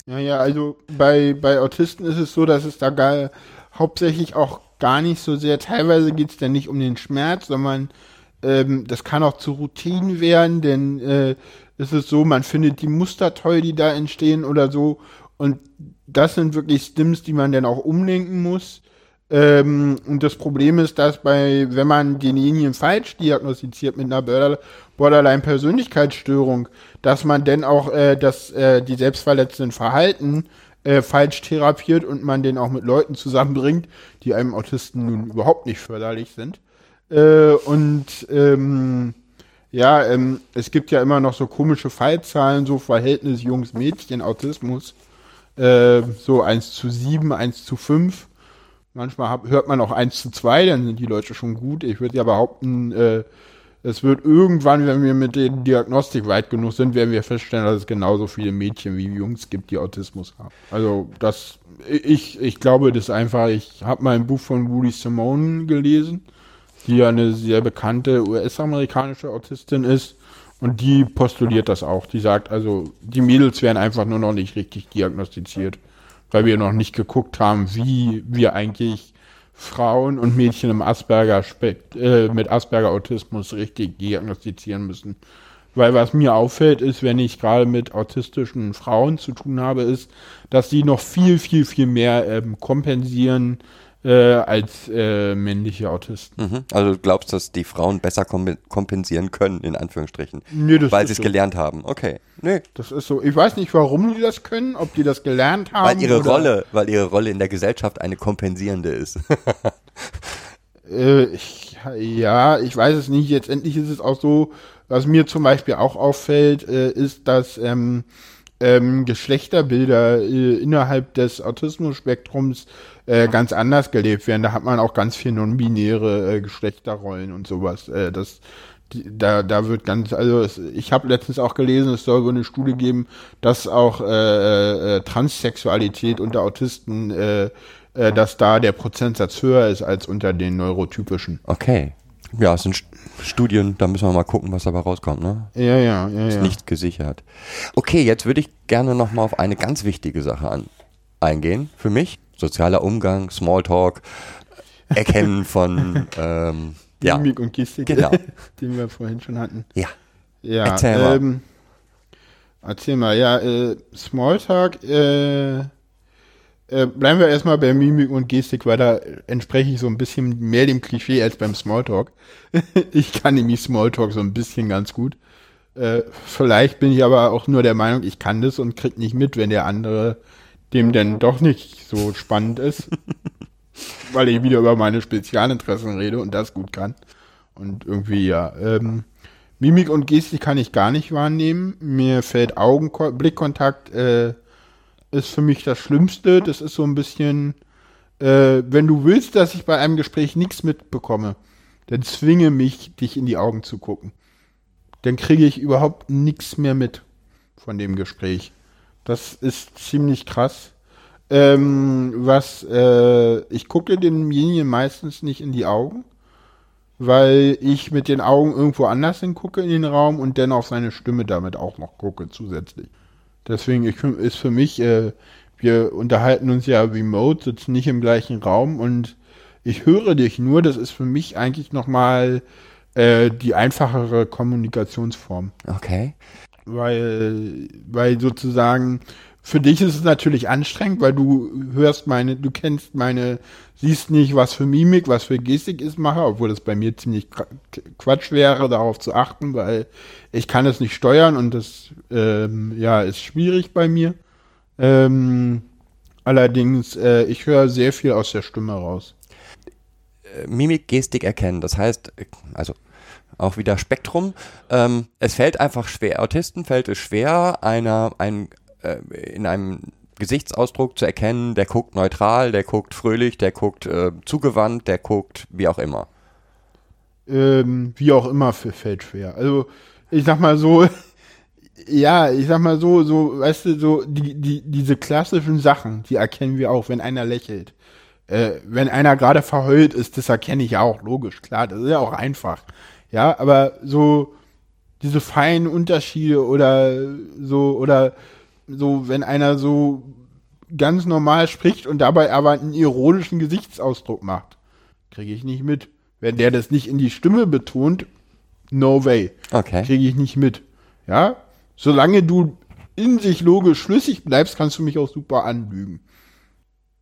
ja, ja, also bei, bei Autisten ist es so, dass es da gar, hauptsächlich auch gar nicht so sehr, teilweise geht es dann nicht um den Schmerz, sondern ähm, das kann auch zu Routinen werden, denn äh, es ist so, man findet die Muster toll, die da entstehen oder so und das sind wirklich Stims, die man dann auch umlenken muss. Ähm, und das Problem ist, dass bei, wenn man denjenigen falsch diagnostiziert mit einer Borderline-Persönlichkeitsstörung, dass man dann auch äh, das, äh, die selbstverletzenden Verhalten äh, falsch therapiert und man den auch mit Leuten zusammenbringt, die einem Autisten nun überhaupt nicht förderlich sind. Äh, und ähm, ja, ähm, es gibt ja immer noch so komische Fallzahlen, so Verhältnis Jungs-Mädchen, Autismus. Äh, so 1 zu 7, 1 zu 5. Manchmal hab, hört man auch 1 zu 2, dann sind die Leute schon gut. Ich würde ja behaupten, äh, es wird irgendwann, wenn wir mit der Diagnostik weit genug sind, werden wir feststellen, dass es genauso viele Mädchen wie Jungs gibt, die Autismus haben. Also das, ich, ich glaube das einfach, ich habe mal ein Buch von Woody Simone gelesen, die ja eine sehr bekannte US-amerikanische Autistin ist. Und die postuliert das auch. Die sagt also, die Mädels werden einfach nur noch nicht richtig diagnostiziert, weil wir noch nicht geguckt haben, wie wir eigentlich Frauen und Mädchen im Asperger äh, mit Asperger Autismus richtig diagnostizieren müssen. Weil was mir auffällt, ist, wenn ich gerade mit autistischen Frauen zu tun habe, ist, dass die noch viel, viel, viel mehr ähm, kompensieren äh, als äh, männliche Autisten. Mhm. Also du glaubst, dass die Frauen besser kompensieren können, in Anführungsstrichen, nee, weil sie es so. gelernt haben. Okay. Nee. Das ist so. Ich weiß nicht, warum die das können, ob die das gelernt haben. Weil ihre Rolle, weil ihre Rolle in der Gesellschaft eine kompensierende ist. äh, ich, ja, ich weiß es nicht. Letztendlich ist es auch so, was mir zum Beispiel auch auffällt, äh, ist, dass ähm, ähm, Geschlechterbilder äh, innerhalb des Autismus-Spektrums äh, ganz anders gelebt werden. Da hat man auch ganz viel non-binäre äh, Geschlechterrollen und sowas. Äh, das, die, da, da wird ganz, also es, ich habe letztens auch gelesen, es soll wohl eine Studie geben, dass auch äh, äh, Transsexualität unter Autisten, äh, äh, dass da der Prozentsatz höher ist als unter den neurotypischen. Okay. Ja, es sind Studien, da müssen wir mal gucken, was dabei rauskommt, ne? Ja, ja, ja. Ist ja. nicht gesichert. Okay, jetzt würde ich gerne nochmal auf eine ganz wichtige Sache an, eingehen. Für mich, sozialer Umgang, Smalltalk, Erkennen von, ähm, ja. Mimik und Gestik, genau. den wir vorhin schon hatten. Ja. Ja, erzähl mal. Ähm, erzähl mal, ja, äh, Smalltalk, äh, äh, bleiben wir erstmal bei Mimik und Gestik, weil da entspreche ich so ein bisschen mehr dem Klischee als beim Smalltalk. ich kann nämlich Smalltalk so ein bisschen ganz gut. Äh, vielleicht bin ich aber auch nur der Meinung, ich kann das und krieg nicht mit, wenn der andere dem denn doch nicht so spannend ist. weil ich wieder über meine Spezialinteressen rede und das gut kann. Und irgendwie, ja. Ähm, Mimik und Gestik kann ich gar nicht wahrnehmen. Mir fällt Augen Blickkontakt äh, ist für mich das Schlimmste. Das ist so ein bisschen, äh, wenn du willst, dass ich bei einem Gespräch nichts mitbekomme, dann zwinge mich, dich in die Augen zu gucken. Dann kriege ich überhaupt nichts mehr mit von dem Gespräch. Das ist ziemlich krass. Ähm, was, äh, ich gucke denjenigen meistens nicht in die Augen, weil ich mit den Augen irgendwo anders hingucke in den Raum und dann auf seine Stimme damit auch noch gucke zusätzlich. Deswegen ich, ist für mich, äh, wir unterhalten uns ja remote, sitzen nicht im gleichen Raum und ich höre dich nur, das ist für mich eigentlich nochmal äh, die einfachere Kommunikationsform. Okay. Weil, weil sozusagen, für dich ist es natürlich anstrengend, weil du hörst meine, du kennst meine, siehst nicht, was für Mimik, was für Gestik ich mache, obwohl das bei mir ziemlich Quatsch wäre, darauf zu achten, weil ich kann es nicht steuern und das ähm, ja ist schwierig bei mir. Ähm, allerdings, äh, ich höre sehr viel aus der Stimme raus. Mimik, Gestik erkennen, das heißt, also auch wieder Spektrum. Ähm, es fällt einfach schwer, Autisten fällt es schwer, einer, ein, äh, in einem Gesichtsausdruck zu erkennen, der guckt neutral, der guckt fröhlich, der guckt äh, zugewandt, der guckt wie auch immer. Ähm, wie auch immer fällt schwer. Also ich sag mal so, ja, ich sag mal so, so, weißt du, so die, die, diese klassischen Sachen, die erkennen wir auch, wenn einer lächelt. Äh, wenn einer gerade verheult ist, das erkenne ich ja auch, logisch, klar, das ist ja auch einfach. Ja, aber so diese feinen Unterschiede oder so, oder so, wenn einer so ganz normal spricht und dabei aber einen ironischen Gesichtsausdruck macht, kriege ich nicht mit. Wenn der das nicht in die Stimme betont, no way. Okay. Kriege ich nicht mit. Ja? Solange du in sich logisch schlüssig bleibst, kannst du mich auch super anlügen.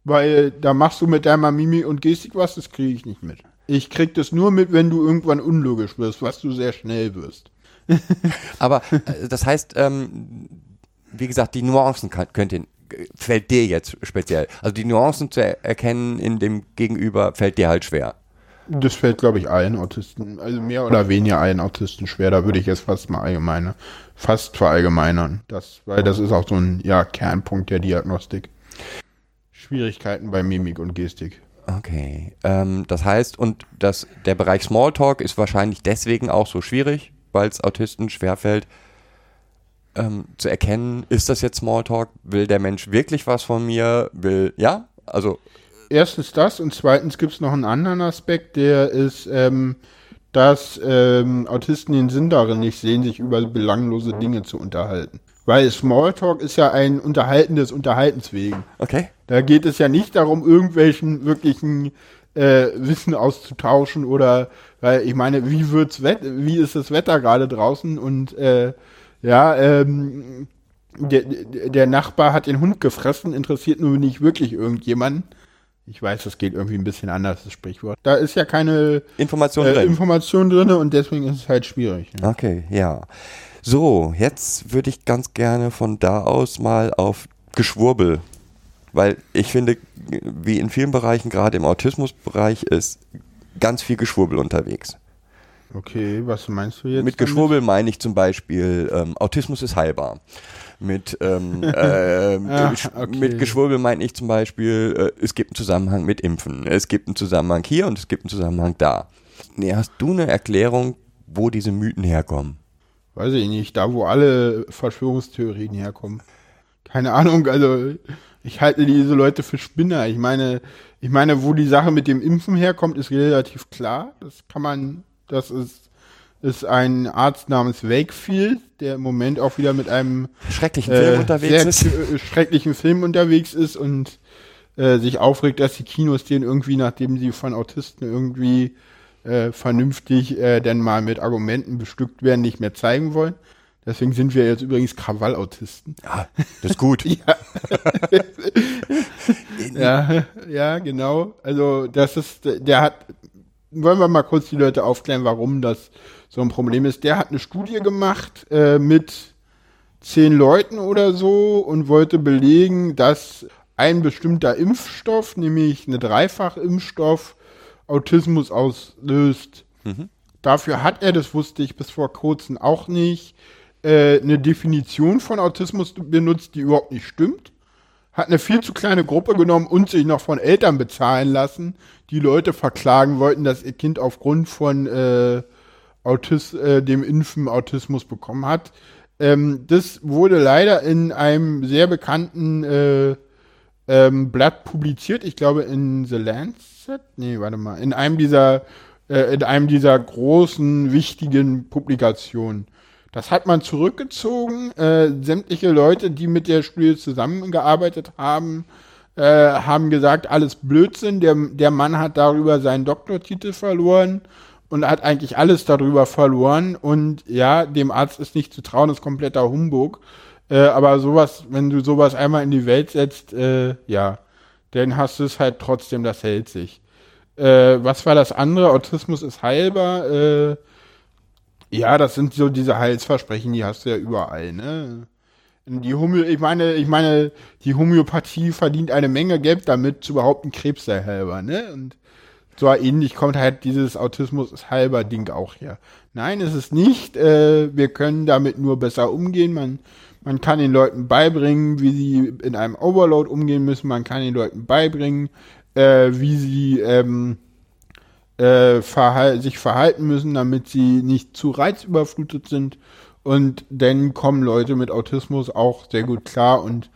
Weil da machst du mit deiner Mimik und Gestik was, das kriege ich nicht mit. Ich krieg das nur mit, wenn du irgendwann unlogisch wirst, was du sehr schnell wirst. Aber äh, das heißt, ähm, wie gesagt, die Nuancen kann, könnt ihr, fällt dir jetzt speziell. Also die Nuancen zu er erkennen in dem Gegenüber fällt dir halt schwer. Das fällt, glaube ich, allen Autisten, also mehr oder weniger allen Autisten schwer. Da würde ich jetzt fast mal allgemeine, fast verallgemeinern. Das, weil das ist auch so ein ja, Kernpunkt der Diagnostik. Schwierigkeiten bei Mimik und Gestik. Okay. Ähm, das heißt, und das, der Bereich Smalltalk ist wahrscheinlich deswegen auch so schwierig, weil es Autisten schwerfällt, ähm, zu erkennen, ist das jetzt Smalltalk? Will der Mensch wirklich was von mir? Will, ja? Also erstens das und zweitens gibt es noch einen anderen Aspekt, der ist, ähm, dass ähm, Autisten den Sinn darin nicht sehen, sich über belanglose Dinge zu unterhalten. Weil Smalltalk ist ja ein Unterhalten des Unterhaltens wegen. Okay. Da geht es ja nicht darum, irgendwelchen wirklichen äh, Wissen auszutauschen oder, weil ich meine, wie wird's Wett wie ist das Wetter gerade draußen und äh, ja, ähm, der, der Nachbar hat den Hund gefressen, interessiert nur nicht wirklich irgendjemanden. Ich weiß, das geht irgendwie ein bisschen anders, das Sprichwort. Da ist ja keine Information äh, drin. Information drin und deswegen ist es halt schwierig. Ja. Okay, ja. So, jetzt würde ich ganz gerne von da aus mal auf Geschwurbel. Weil ich finde, wie in vielen Bereichen, gerade im Autismusbereich, ist ganz viel Geschwurbel unterwegs. Okay, was meinst du jetzt? Mit Geschwurbel meine ich zum Beispiel, ähm, Autismus ist heilbar. Mit, ähm, äh, Ah, okay. mit Geschwurbel meine ich zum Beispiel, äh, es gibt einen Zusammenhang mit Impfen. Es gibt einen Zusammenhang hier und es gibt einen Zusammenhang da. Nee, hast du eine Erklärung, wo diese Mythen herkommen? Weiß ich nicht, da wo alle Verschwörungstheorien herkommen. Keine Ahnung, also ich halte diese Leute für Spinner. Ich meine, ich meine, wo die Sache mit dem Impfen herkommt, ist relativ klar. Das kann man, das ist, ist ein Arzt namens Wakefield, der im Moment auch wieder mit einem Schrecklichen Film äh, unterwegs sehr ist? äh, schrecklichen Film unterwegs ist und äh, sich aufregt, dass die Kinos den irgendwie, nachdem sie von Autisten irgendwie äh, vernünftig äh, dann mal mit Argumenten bestückt werden, nicht mehr zeigen wollen. Deswegen sind wir jetzt übrigens Krawallautisten. Ja, das ist gut. Ja, ja, genau. Also das ist, der hat, wollen wir mal kurz die Leute aufklären, warum das so ein Problem ist. Der hat eine Studie gemacht äh, mit zehn Leuten oder so und wollte belegen, dass ein bestimmter Impfstoff, nämlich eine Dreifachimpfstoff, Autismus auslöst. Dafür hat er, das wusste ich bis vor kurzem auch nicht, äh, eine Definition von Autismus benutzt, die überhaupt nicht stimmt. hat eine viel zu kleine Gruppe genommen und sich noch von Eltern bezahlen lassen, die Leute verklagen wollten, dass ihr Kind aufgrund von äh, Autis äh, dem Impfen Autismus bekommen hat. Ähm, das wurde leider in einem sehr bekannten äh, ähm, Blatt publiziert, ich glaube in The Lancet, nee, warte mal, in einem dieser, äh, in einem dieser großen, wichtigen Publikationen. Das hat man zurückgezogen. Äh, sämtliche Leute, die mit der Studie zusammengearbeitet haben, äh, haben gesagt, alles Blödsinn. Der, der Mann hat darüber seinen Doktortitel verloren und hat eigentlich alles darüber verloren. Und ja, dem Arzt ist nicht zu trauen, ist kompletter Humbug. Äh, aber sowas, wenn du sowas einmal in die Welt setzt, äh, ja, dann hast du es halt trotzdem, das hält sich. Äh, was war das andere? Autismus ist heilbar. Äh, ja, das sind so diese Heilsversprechen, die hast du ja überall, ne? Die Homö ich meine, ich meine, die Homöopathie verdient eine Menge Geld damit, zu behaupten, Krebs sei heilbar, ne? Und so ähnlich kommt halt dieses Autismus ist halber Ding auch her. Nein, ist es nicht. Äh, wir können damit nur besser umgehen. Man man kann den Leuten beibringen, wie sie in einem Overload umgehen müssen. Man kann den Leuten beibringen, äh, wie sie ähm, äh, verhal sich verhalten müssen, damit sie nicht zu reizüberflutet sind. Und dann kommen Leute mit Autismus auch sehr gut klar. Und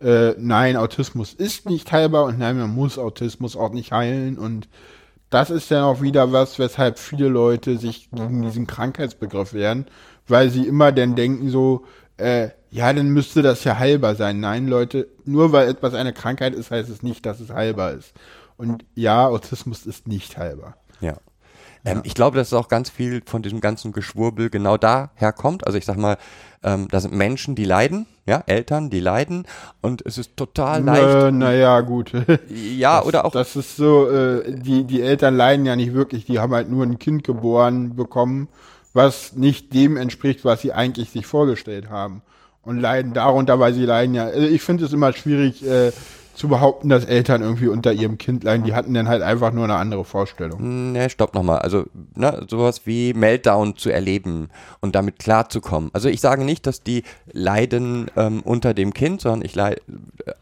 äh, nein, Autismus ist nicht heilbar und nein, man muss Autismus auch nicht heilen. Und das ist dann auch wieder was, weshalb viele Leute sich gegen diesen Krankheitsbegriff wehren, weil sie immer dann denken so, äh, ja, dann müsste das ja heilbar sein. Nein, Leute, nur weil etwas eine Krankheit ist, heißt es nicht, dass es heilbar ist. Und ja, Autismus ist nicht heilbar. Ja. Ähm, Ich glaube, dass es auch ganz viel von diesem ganzen Geschwurbel genau daher kommt. Also ich sag mal, ähm, da sind Menschen, die leiden, ja, Eltern, die leiden und es ist total leicht. Äh, naja, gut. ja, das, oder auch. Das ist so, äh, die, die Eltern leiden ja nicht wirklich, die haben halt nur ein Kind geboren bekommen, was nicht dem entspricht, was sie eigentlich sich vorgestellt haben und leiden darunter, weil sie leiden ja. Also ich finde es immer schwierig äh, zu behaupten, dass Eltern irgendwie unter ihrem Kind leiden. Die hatten dann halt einfach nur eine andere Vorstellung. Ne, stopp nochmal. Also ne, sowas wie Meltdown zu erleben und damit klarzukommen. Also ich sage nicht, dass die leiden ähm, unter dem Kind, sondern ich leide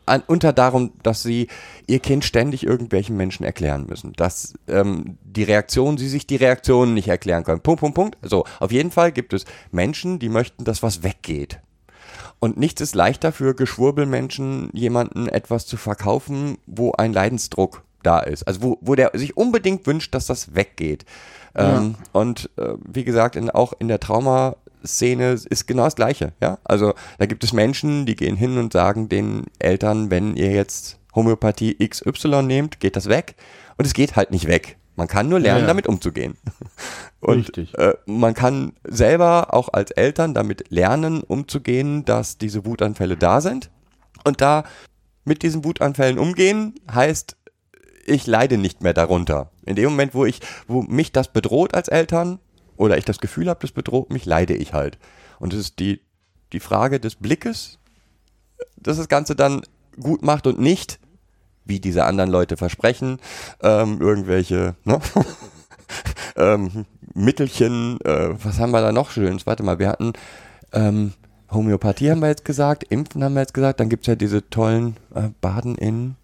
äh, unter darum, dass sie ihr Kind ständig irgendwelchen Menschen erklären müssen. Dass ähm, die Reaktion, sie sich die Reaktionen nicht erklären können. Punkt, Punkt, Punkt. So, auf jeden Fall gibt es Menschen, die möchten, dass was weggeht. Und nichts ist leichter für Geschwurbelmenschen, jemanden etwas zu verkaufen, wo ein Leidensdruck da ist. Also wo, wo der sich unbedingt wünscht, dass das weggeht. Ja. Ähm, und äh, wie gesagt, in, auch in der Traumaszene ist genau das Gleiche. Ja? Also da gibt es Menschen, die gehen hin und sagen den Eltern, wenn ihr jetzt Homöopathie XY nehmt, geht das weg. Und es geht halt nicht weg. Man kann nur lernen, ja, ja. damit umzugehen. Und äh, man kann selber auch als Eltern damit lernen, umzugehen, dass diese Wutanfälle da sind. Und da mit diesen Wutanfällen umgehen, heißt, ich leide nicht mehr darunter. In dem Moment, wo ich, wo mich das bedroht als Eltern oder ich das Gefühl habe, das bedroht mich, leide ich halt. Und es ist die, die Frage des Blickes, dass das Ganze dann gut macht und nicht, wie diese anderen Leute versprechen, ähm, irgendwelche ne? ähm, Mittelchen, äh, was haben wir da noch Schönes? Warte mal, wir hatten ähm, Homöopathie haben wir jetzt gesagt, Impfen haben wir jetzt gesagt, dann gibt es ja diese tollen äh, Baden in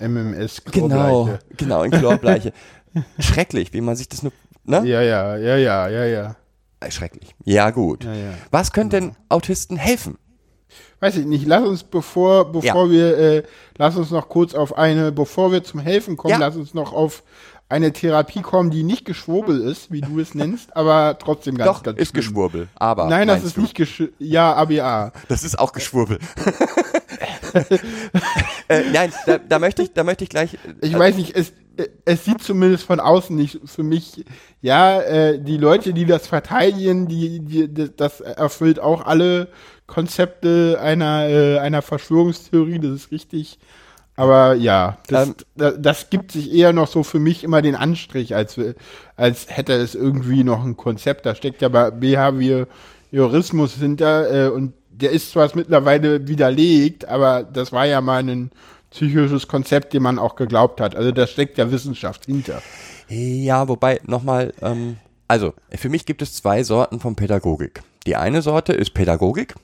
MMS Genau, genau, in Chlorbleiche. Schrecklich, wie man sich das nur, ne? Ja, ja, ja, ja, ja, ja. Äh, schrecklich. Ja, gut. Ja, ja. Was könnte denn Autisten helfen? Weiß ich nicht, lass uns bevor, bevor ja. wir, äh, lass uns noch kurz auf eine, bevor wir zum Helfen kommen, ja. lass uns noch auf eine Therapie kommen, die nicht Geschwurbel ist, wie du es nennst, aber trotzdem ganz, Doch, ganz ist schlimm. Geschwurbel, aber. Nein, das ist du? nicht Geschwurbel. Ja, ABA. Das ist auch Geschwurbel. äh, nein, da, da, möchte ich, da möchte ich gleich. Ich äh, weiß nicht, es, es sieht zumindest von außen nicht für mich, ja, äh, die Leute, die das verteidigen, die, die, das erfüllt auch alle Konzepte einer, äh, einer Verschwörungstheorie, das ist richtig. Aber ja, das, ähm, das, das, gibt sich eher noch so für mich immer den Anstrich, als, als hätte es irgendwie noch ein Konzept. Da steckt ja bei Behaviorismus hinter äh, und der ist zwar mittlerweile widerlegt, aber das war ja mal ein psychisches Konzept, dem man auch geglaubt hat. Also da steckt ja Wissenschaft hinter. Ja, wobei nochmal, ähm, also für mich gibt es zwei Sorten von Pädagogik. Die eine Sorte ist Pädagogik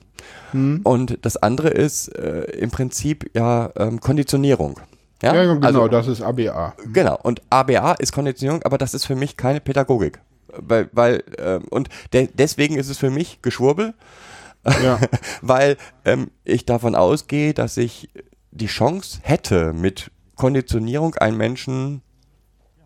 Hm. Und das andere ist äh, im Prinzip ja ähm, Konditionierung. Ja, ja genau, also, das ist ABA. Genau, und ABA ist Konditionierung, aber das ist für mich keine Pädagogik. Weil, weil äh, und de deswegen ist es für mich Geschwurbel, ja. weil ähm, ich davon ausgehe, dass ich die Chance hätte, mit Konditionierung einen Menschen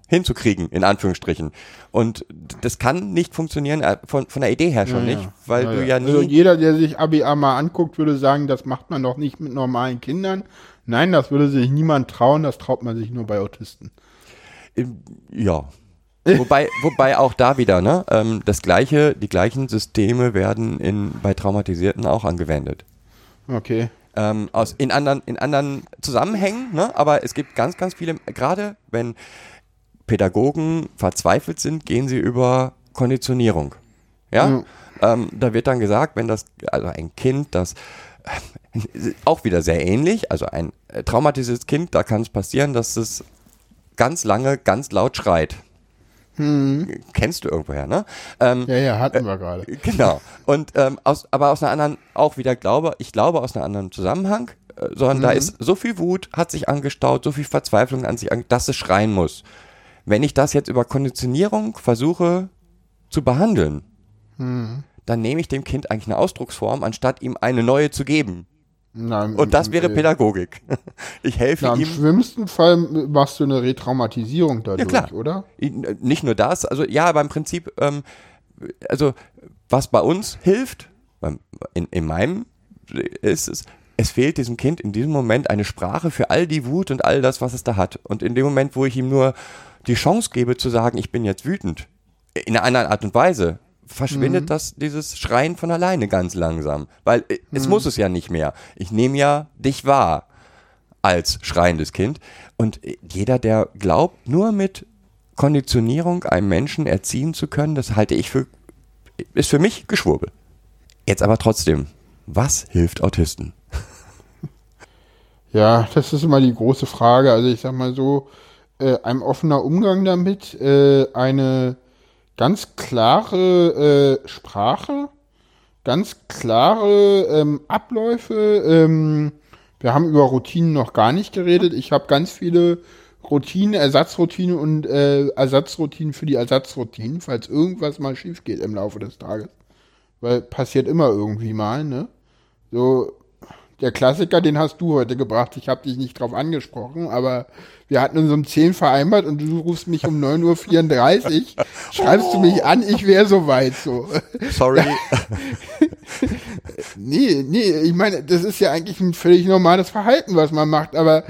hinzukriegen, in Anführungsstrichen. Und das kann nicht funktionieren, äh, von, von der Idee her schon ja, nicht, weil ja, du ja nie. Also jeder, der sich ABA mal anguckt, würde sagen, das macht man doch nicht mit normalen Kindern. Nein, das würde sich niemand trauen, das traut man sich nur bei Autisten. Ja. Wobei, wobei auch da wieder, ne, ähm, das gleiche, die gleichen Systeme werden in, bei Traumatisierten auch angewendet. Okay. Ähm, aus, in, anderen, in anderen Zusammenhängen, ne? aber es gibt ganz, ganz viele, gerade wenn Pädagogen verzweifelt sind, gehen sie über Konditionierung. Ja, mhm. ähm, da wird dann gesagt, wenn das, also ein Kind, das äh, auch wieder sehr ähnlich, also ein äh, traumatisiertes Kind, da kann es passieren, dass es ganz lange ganz laut schreit. Hm. Kennst du irgendwoher, ne? Ähm, ja, ja, hatten wir gerade. Äh, genau. Und ähm, aus, aber aus einer anderen, auch wieder glaube, ich glaube aus einem anderen Zusammenhang, äh, sondern mhm. da ist so viel Wut, hat sich angestaut, so viel Verzweiflung an sich, dass es schreien muss. Wenn ich das jetzt über Konditionierung versuche zu behandeln, hm. dann nehme ich dem Kind eigentlich eine Ausdrucksform, anstatt ihm eine neue zu geben. Nein, und das wäre Pädagogik. Ich helfe Na, ihm. Im schlimmsten Fall machst du eine Retraumatisierung dadurch, ja, oder? Nicht nur das, also ja, aber im Prinzip, ähm, also was bei uns hilft, in, in meinem ist es, es fehlt diesem Kind in diesem Moment eine Sprache für all die Wut und all das, was es da hat. Und in dem Moment, wo ich ihm nur die Chance gebe zu sagen, ich bin jetzt wütend, in einer anderen Art und Weise, verschwindet mhm. das, dieses Schreien von alleine ganz langsam. Weil äh, es mhm. muss es ja nicht mehr. Ich nehme ja dich wahr als schreiendes Kind. Und äh, jeder, der glaubt, nur mit Konditionierung einen Menschen erziehen zu können, das halte ich für, ist für mich Geschwurbel. Jetzt aber trotzdem, was hilft Autisten? Ja, das ist immer die große Frage. Also ich sag mal so, äh, ein offener Umgang damit, äh, eine ganz klare äh, Sprache, ganz klare ähm, Abläufe. Ähm, wir haben über Routinen noch gar nicht geredet. Ich habe ganz viele Routinen, Ersatzroutinen und äh, Ersatzroutinen für die Ersatzroutinen, falls irgendwas mal schief geht im Laufe des Tages. Weil passiert immer irgendwie mal, ne? So, der Klassiker, den hast du heute gebracht. Ich habe dich nicht drauf angesprochen, aber wir hatten uns um 10 vereinbart und du rufst mich um 9.34 Uhr, schreibst du mich an, ich wäre soweit so. Sorry. nee, nee, ich meine, das ist ja eigentlich ein völlig normales Verhalten, was man macht, aber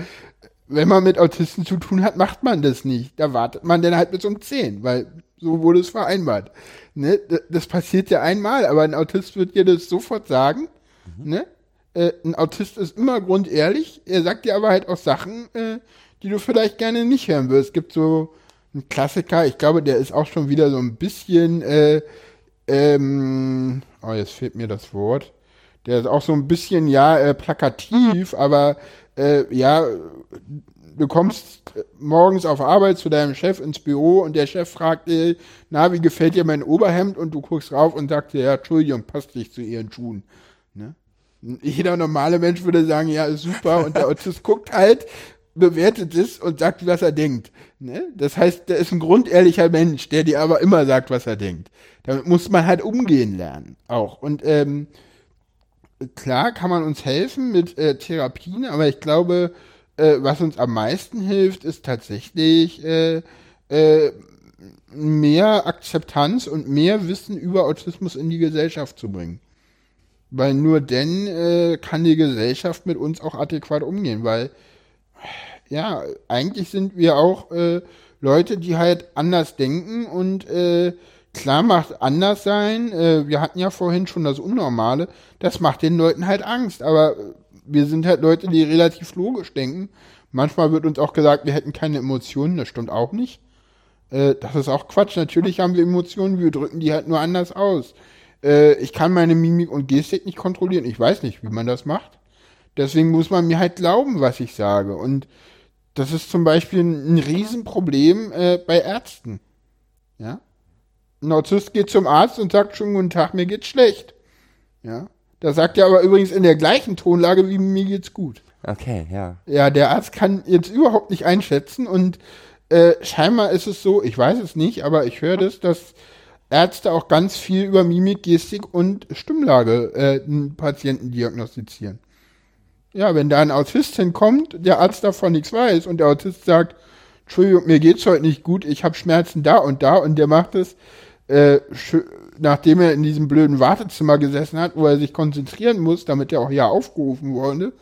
wenn man mit Autisten zu tun hat, macht man das nicht. Da wartet man dann halt bis um 10, weil so wurde es vereinbart. Ne? Das passiert ja einmal, aber ein Autist wird dir das sofort sagen. Mhm. Ne? Äh, ein Autist ist immer grundehrlich, er sagt dir aber halt auch Sachen, äh, die du vielleicht gerne nicht hören wirst. Es gibt so einen Klassiker, ich glaube, der ist auch schon wieder so ein bisschen, äh, ähm, oh, jetzt fehlt mir das Wort. Der ist auch so ein bisschen, ja, äh, plakativ, aber äh, ja, du kommst morgens auf Arbeit zu deinem Chef ins Büro und der Chef fragt dir, na, wie gefällt dir mein Oberhemd? Und du guckst rauf und sagst dir, ja, Entschuldigung, passt nicht zu ihren Schuhen. Ne? Jeder normale Mensch würde sagen, ja, super. Und der Autist guckt halt, bewertet es und sagt, was er denkt. Ne? Das heißt, der ist ein grundehrlicher Mensch, der dir aber immer sagt, was er denkt. Damit muss man halt umgehen lernen. Auch. Und ähm, klar kann man uns helfen mit äh, Therapien, aber ich glaube, äh, was uns am meisten hilft, ist tatsächlich äh, äh, mehr Akzeptanz und mehr Wissen über Autismus in die Gesellschaft zu bringen. Weil nur dann äh, kann die Gesellschaft mit uns auch adäquat umgehen, weil ja, eigentlich sind wir auch äh, Leute, die halt anders denken und äh, klar macht anders sein. Äh, wir hatten ja vorhin schon das Unnormale. Das macht den Leuten halt Angst, aber wir sind halt Leute, die relativ logisch denken. Manchmal wird uns auch gesagt, wir hätten keine Emotionen. Das stimmt auch nicht. Äh, das ist auch Quatsch. Natürlich haben wir Emotionen, wir drücken die halt nur anders aus. Äh, ich kann meine Mimik und Gestik nicht kontrollieren. Ich weiß nicht, wie man das macht. Deswegen muss man mir halt glauben, was ich sage. Und das ist zum Beispiel ein, Riesenproblem äh, bei Ärzten. Ja? Ein Autist geht zum Arzt und sagt schon, guten Tag, mir geht's schlecht. Ja? Das sagt er aber übrigens in der gleichen Tonlage wie mir geht's gut. Okay, ja. Ja, der Arzt kann jetzt überhaupt nicht einschätzen und äh, scheinbar ist es so, ich weiß es nicht, aber ich höre das, dass Ärzte auch ganz viel über Mimik, Gestik und Stimmlage äh, einen Patienten diagnostizieren. Ja, wenn da ein Autist hinkommt, der Arzt davon nichts weiß und der Autist sagt, Entschuldigung, mir geht's heute nicht gut, ich habe Schmerzen da und da und der macht es, äh, nachdem er in diesem blöden Wartezimmer gesessen hat, wo er sich konzentrieren muss, damit er auch hier aufgerufen wurde,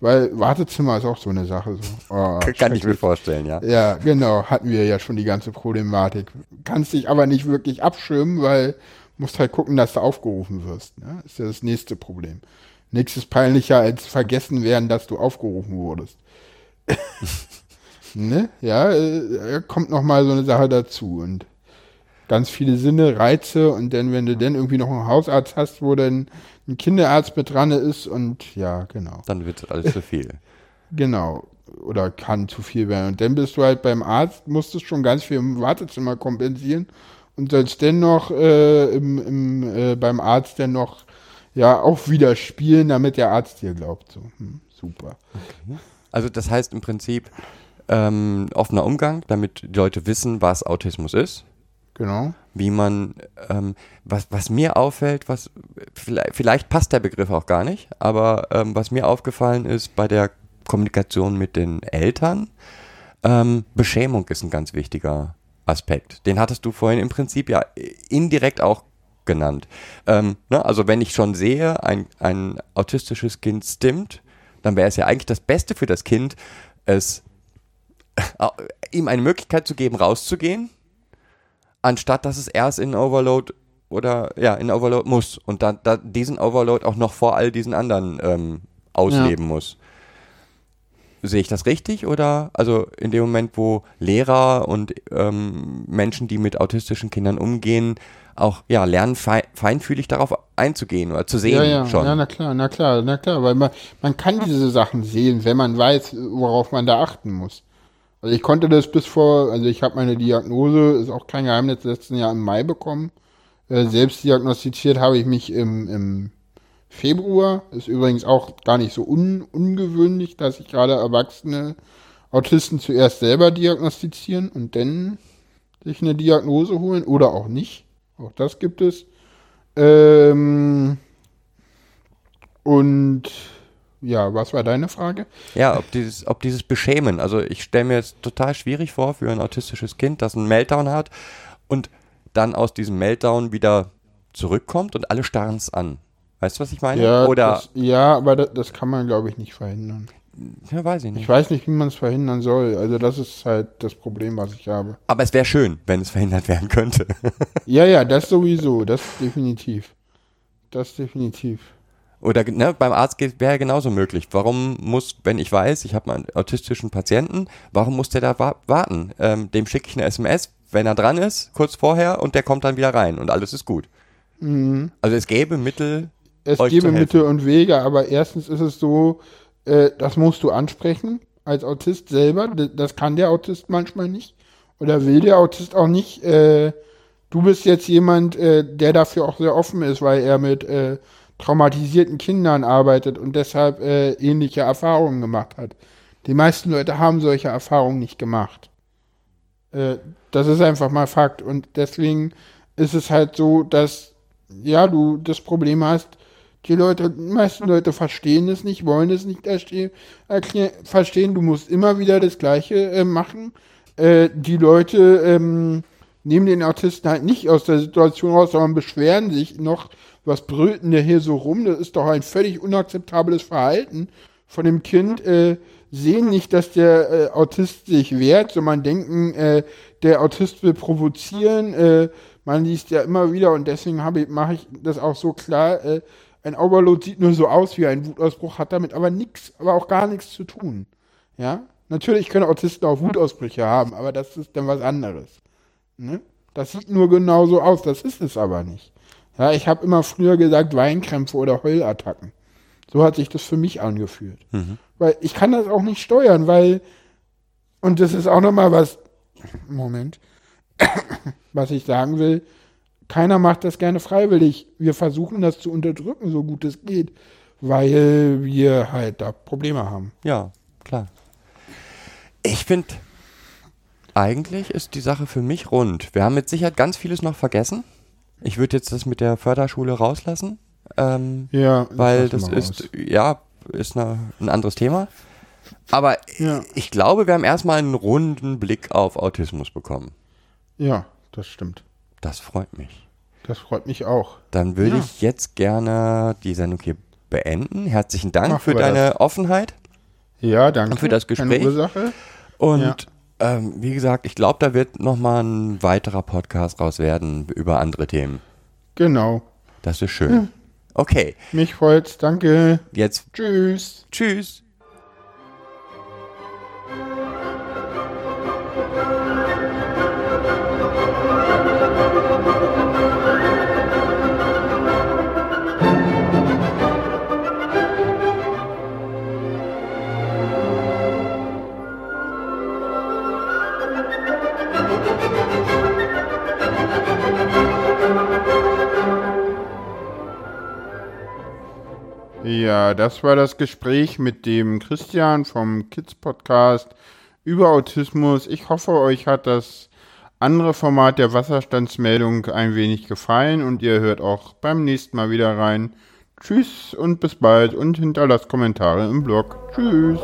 weil Wartezimmer ist auch so eine Sache. So. Oh, Kann ich mir vorstellen, ja. Ja, genau, hatten wir ja schon die ganze Problematik. Kannst dich aber nicht wirklich abschirmen, weil musst halt gucken, dass du aufgerufen wirst. Ne? Ist ja das nächste Problem. Nichts ist peinlicher als vergessen werden, dass du aufgerufen wurdest. ne? Ja, äh, kommt noch mal so eine Sache dazu und ganz viele Sinne, Reize und dann, wenn du dann irgendwie noch einen Hausarzt hast, wo dann ein Kinderarzt mit dran ist und ja, genau. Dann wird alles zu viel. genau. Oder kann zu viel werden. Und dann bist du halt beim Arzt, musstest schon ganz viel im Wartezimmer kompensieren und sollst dann noch äh, im, im, äh, beim Arzt dann noch ja auch wieder spielen, damit der Arzt dir glaubt. So, hm, super. Okay. Also das heißt im Prinzip ähm, offener Umgang, damit die Leute wissen, was Autismus ist. Genau. Wie man, ähm, was, was mir auffällt, was vielleicht, vielleicht, passt der Begriff auch gar nicht, aber ähm, was mir aufgefallen ist bei der Kommunikation mit den Eltern, ähm, Beschämung ist ein ganz wichtiger Aspekt. Den hattest du vorhin im Prinzip ja indirekt auch genannt. Ähm, ne, also wenn ich schon sehe, ein, ein autistisches Kind stimmt, dann wäre es ja eigentlich das Beste für das Kind, es äh, ihm eine Möglichkeit zu geben, rauszugehen anstatt dass es erst in Overload oder ja, in Overload muss und dann da diesen Overload auch noch vor all diesen anderen ähm, ausleben ja. muss. Sehe ich das richtig oder also in dem Moment, wo Lehrer und ähm, Menschen, die mit autistischen Kindern umgehen, auch ja lernen feinfühlig darauf einzugehen oder zu sehen ja, ja. schon. Ja, na klar, na klar, na klar, weil man, man kann diese Sachen sehen, wenn man weiß, worauf man da achten muss. Also ich konnte das bis vor, also ich habe meine Diagnose, ist auch kein Geheimnis, letzten Jahr im Mai bekommen. Äh, selbst diagnostiziert habe ich mich im, im Februar. Ist übrigens auch gar nicht so un, ungewöhnlich, dass sich gerade erwachsene Autisten zuerst selber diagnostizieren und dann sich eine Diagnose holen oder auch nicht. Auch das gibt es. Ähm, und ja, was war deine Frage? Ja, ob dieses, ob dieses Beschämen, also ich stelle mir jetzt total schwierig vor für ein autistisches Kind, das einen Meltdown hat und dann aus diesem Meltdown wieder zurückkommt und alle starren es an. Weißt du, was ich meine? Ja, Oder das, ja aber das, das kann man, glaube ich, nicht verhindern. Ja, weiß ich nicht. Ich weiß nicht, wie man es verhindern soll. Also das ist halt das Problem, was ich habe. Aber es wäre schön, wenn es verhindert werden könnte. ja, ja, das sowieso. Das definitiv. Das definitiv. Oder ne, beim Arzt wäre genauso möglich. Warum muss, wenn ich weiß, ich habe einen autistischen Patienten, warum muss der da wa warten? Ähm, dem schicke ich eine SMS, wenn er dran ist, kurz vorher, und der kommt dann wieder rein und alles ist gut. Mhm. Also es gäbe Mittel. Es gäbe Mittel und Wege, aber erstens ist es so, äh, das musst du ansprechen als Autist selber. Das kann der Autist manchmal nicht. Oder will der Autist auch nicht. Äh, du bist jetzt jemand, äh, der dafür auch sehr offen ist, weil er mit äh, traumatisierten Kindern arbeitet und deshalb äh, ähnliche Erfahrungen gemacht hat. Die meisten Leute haben solche Erfahrungen nicht gemacht. Äh, das ist einfach mal Fakt. Und deswegen ist es halt so, dass ja, du das Problem hast, die Leute, die meisten Leute verstehen es nicht, wollen es nicht verstehen, du musst immer wieder das Gleiche äh, machen. Äh, die Leute ähm, nehmen den Autisten halt nicht aus der Situation raus, sondern beschweren sich noch was brüllt denn der hier so rum? Das ist doch ein völlig unakzeptables Verhalten von dem Kind. Äh, sehen nicht, dass der äh, Autist sich wehrt, sondern denken, äh, der Autist will provozieren. Äh, man liest ja immer wieder und deswegen mache ich das auch so klar. Äh, ein Overload sieht nur so aus wie ein Wutausbruch, hat damit aber nichts, aber auch gar nichts zu tun. Ja, natürlich können Autisten auch Wutausbrüche haben, aber das ist dann was anderes. Ne? Das sieht nur genau so aus, das ist es aber nicht. Ja, ich habe immer früher gesagt Weinkrämpfe oder Heulattacken. So hat sich das für mich angefühlt. Mhm. Weil ich kann das auch nicht steuern, weil, und das ist auch nochmal was, Moment, was ich sagen will, keiner macht das gerne freiwillig. Wir versuchen das zu unterdrücken, so gut es geht, weil wir halt da Probleme haben. Ja, klar. Ich finde, eigentlich ist die Sache für mich rund. Wir haben mit Sicherheit ganz vieles noch vergessen. Ich würde jetzt das mit der Förderschule rauslassen. Ähm, Ja, weil das ist, raus. ja, ist eine, ein anderes Thema. Aber Ja. ich glaube, wir haben erstmal einen runden Blick auf Autismus bekommen. Ja, das stimmt. Das freut mich. Das freut mich auch. Dann würde Ja. ich jetzt gerne die Sendung hier beenden. Herzlichen Dank Machen für deine Offenheit. Ja, danke. Und für das Keine Gespräch. Ursache. Und Ja. Ähm, wie gesagt, ich glaube, da wird nochmal ein weiterer Podcast raus werden über andere Themen. Genau. Das ist schön. Okay, Mich freut's. Danke. jetzt Tschüss. tschüss. Ja, das war das Gespräch mit dem Christian vom Kids Podcast über Autismus. Ich hoffe, euch hat das andere Format der Wasserstandsmeldung ein wenig gefallen und ihr hört auch beim nächsten Mal wieder rein. Tschüss und bis bald und hinterlasst Kommentare im Blog. Tschüss.